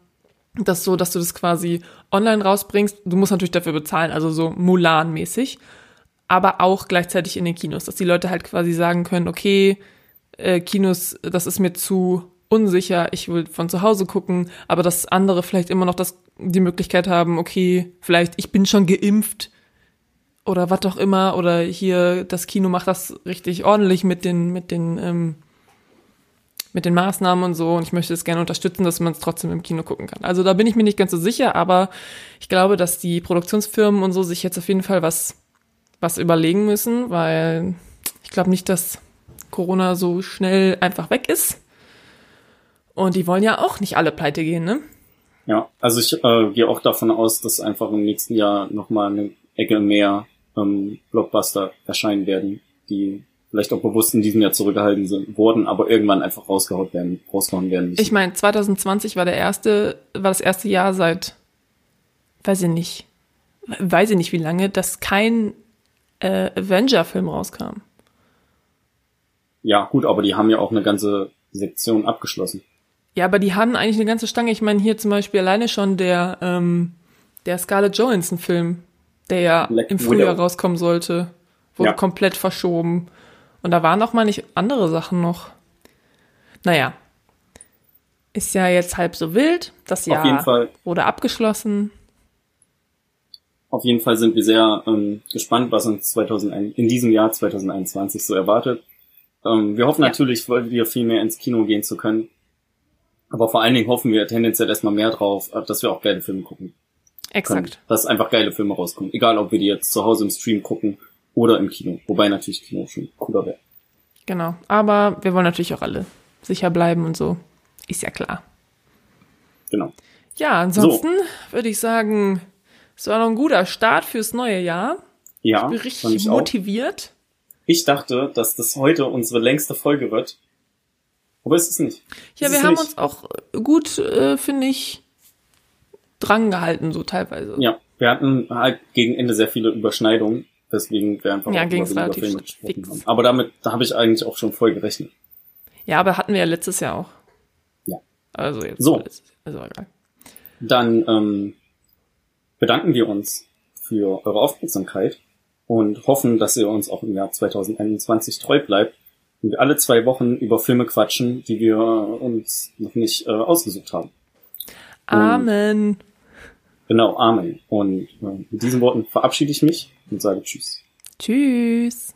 das so, dass du das quasi online rausbringst. Du musst natürlich dafür bezahlen, also so Mulan-mäßig. Aber auch gleichzeitig in den Kinos, dass die Leute halt quasi sagen können, okay, äh, Kinos, das ist mir zu unsicher, ich will von zu Hause gucken, aber dass andere vielleicht immer noch das, die Möglichkeit haben, okay, vielleicht ich bin schon geimpft oder was auch immer, oder hier das Kino macht das richtig ordentlich mit den, mit den, ähm, mit den Maßnahmen und so und ich möchte es gerne unterstützen, dass man es trotzdem im Kino gucken kann. Also da bin ich mir nicht ganz so sicher, aber ich glaube, dass die Produktionsfirmen und so sich jetzt auf jeden Fall was, was überlegen müssen, weil ich glaube nicht, dass Corona so schnell einfach weg ist. Und die wollen ja auch nicht alle pleite gehen, ne? ja. Also ich äh, gehe auch davon aus, dass einfach im nächsten Jahr nochmal eine Ecke mehr ähm, Blockbuster erscheinen werden, die vielleicht auch bewusst in diesem Jahr zurückgehalten sind, wurden, aber irgendwann einfach rausgehauen werden, rausgehauen werden müssen. Ich meine, 2020 war der erste, war das erste Jahr seit, weiß ich nicht, weiß ich nicht wie lange, dass kein äh, Avenger-Film rauskam. Ja, gut, aber die haben ja auch eine ganze Sektion abgeschlossen. Ja, aber die haben eigentlich eine ganze Stange. Ich meine, hier zum Beispiel alleine schon der, ähm, der Scarlett Johansson-Film, der ja Black im Frühjahr Widow. rauskommen sollte, wurde Ja. komplett verschoben. Und da waren noch mal nicht andere Sachen noch. Naja. Ist ja jetzt halb so wild. Das Jahr Auf jeden Fall, wurde abgeschlossen. auf jeden Fall sind wir sehr ähm, gespannt, was uns 2001, in diesem Jahr 2021 so erwartet. Ähm, wir hoffen Ja. natürlich, wieder viel mehr ins Kino gehen zu können. Aber vor allen Dingen hoffen wir tendenziell erstmal mehr drauf, äh, dass wir auch geile Filme gucken können. Exakt. Dass einfach geile Filme rauskommen. Egal, ob wir die jetzt zu Hause im Stream gucken oder im Kino. Wobei natürlich Kino schon cooler wäre. Genau. Aber wir wollen natürlich auch alle sicher bleiben und so. Ist ja klar. Genau. Ja, ansonsten würde ich sagen, es war noch ein guter Start fürs neue Jahr. Ja, Bin fand richtig ich motiviert. Ich dachte, dass das heute unsere längste Folge wird. Aber ist es nicht. Ja, Ist wir haben nicht. uns auch gut, äh, finde ich, dran gehalten, so teilweise. Ja, wir hatten halt gegen Ende sehr viele Überschneidungen, weswegen wir einfach Ja, ging's über relativ Filme gesprochen haben. Aber damit da habe ich eigentlich auch schon voll gerechnet. Ja, aber hatten wir ja letztes Jahr auch. Ja. Also jetzt. So. Also egal. Dann ähm, bedanken wir uns für eure Aufmerksamkeit und hoffen, dass ihr uns auch im Jahr 2021 treu bleibt und wir alle zwei Wochen über Filme quatschen, die wir uns noch nicht äh, ausgesucht haben. Amen. Genau, Amen. Und äh, mit diesen Worten verabschiede ich mich und sage Tschüss. Tschüss.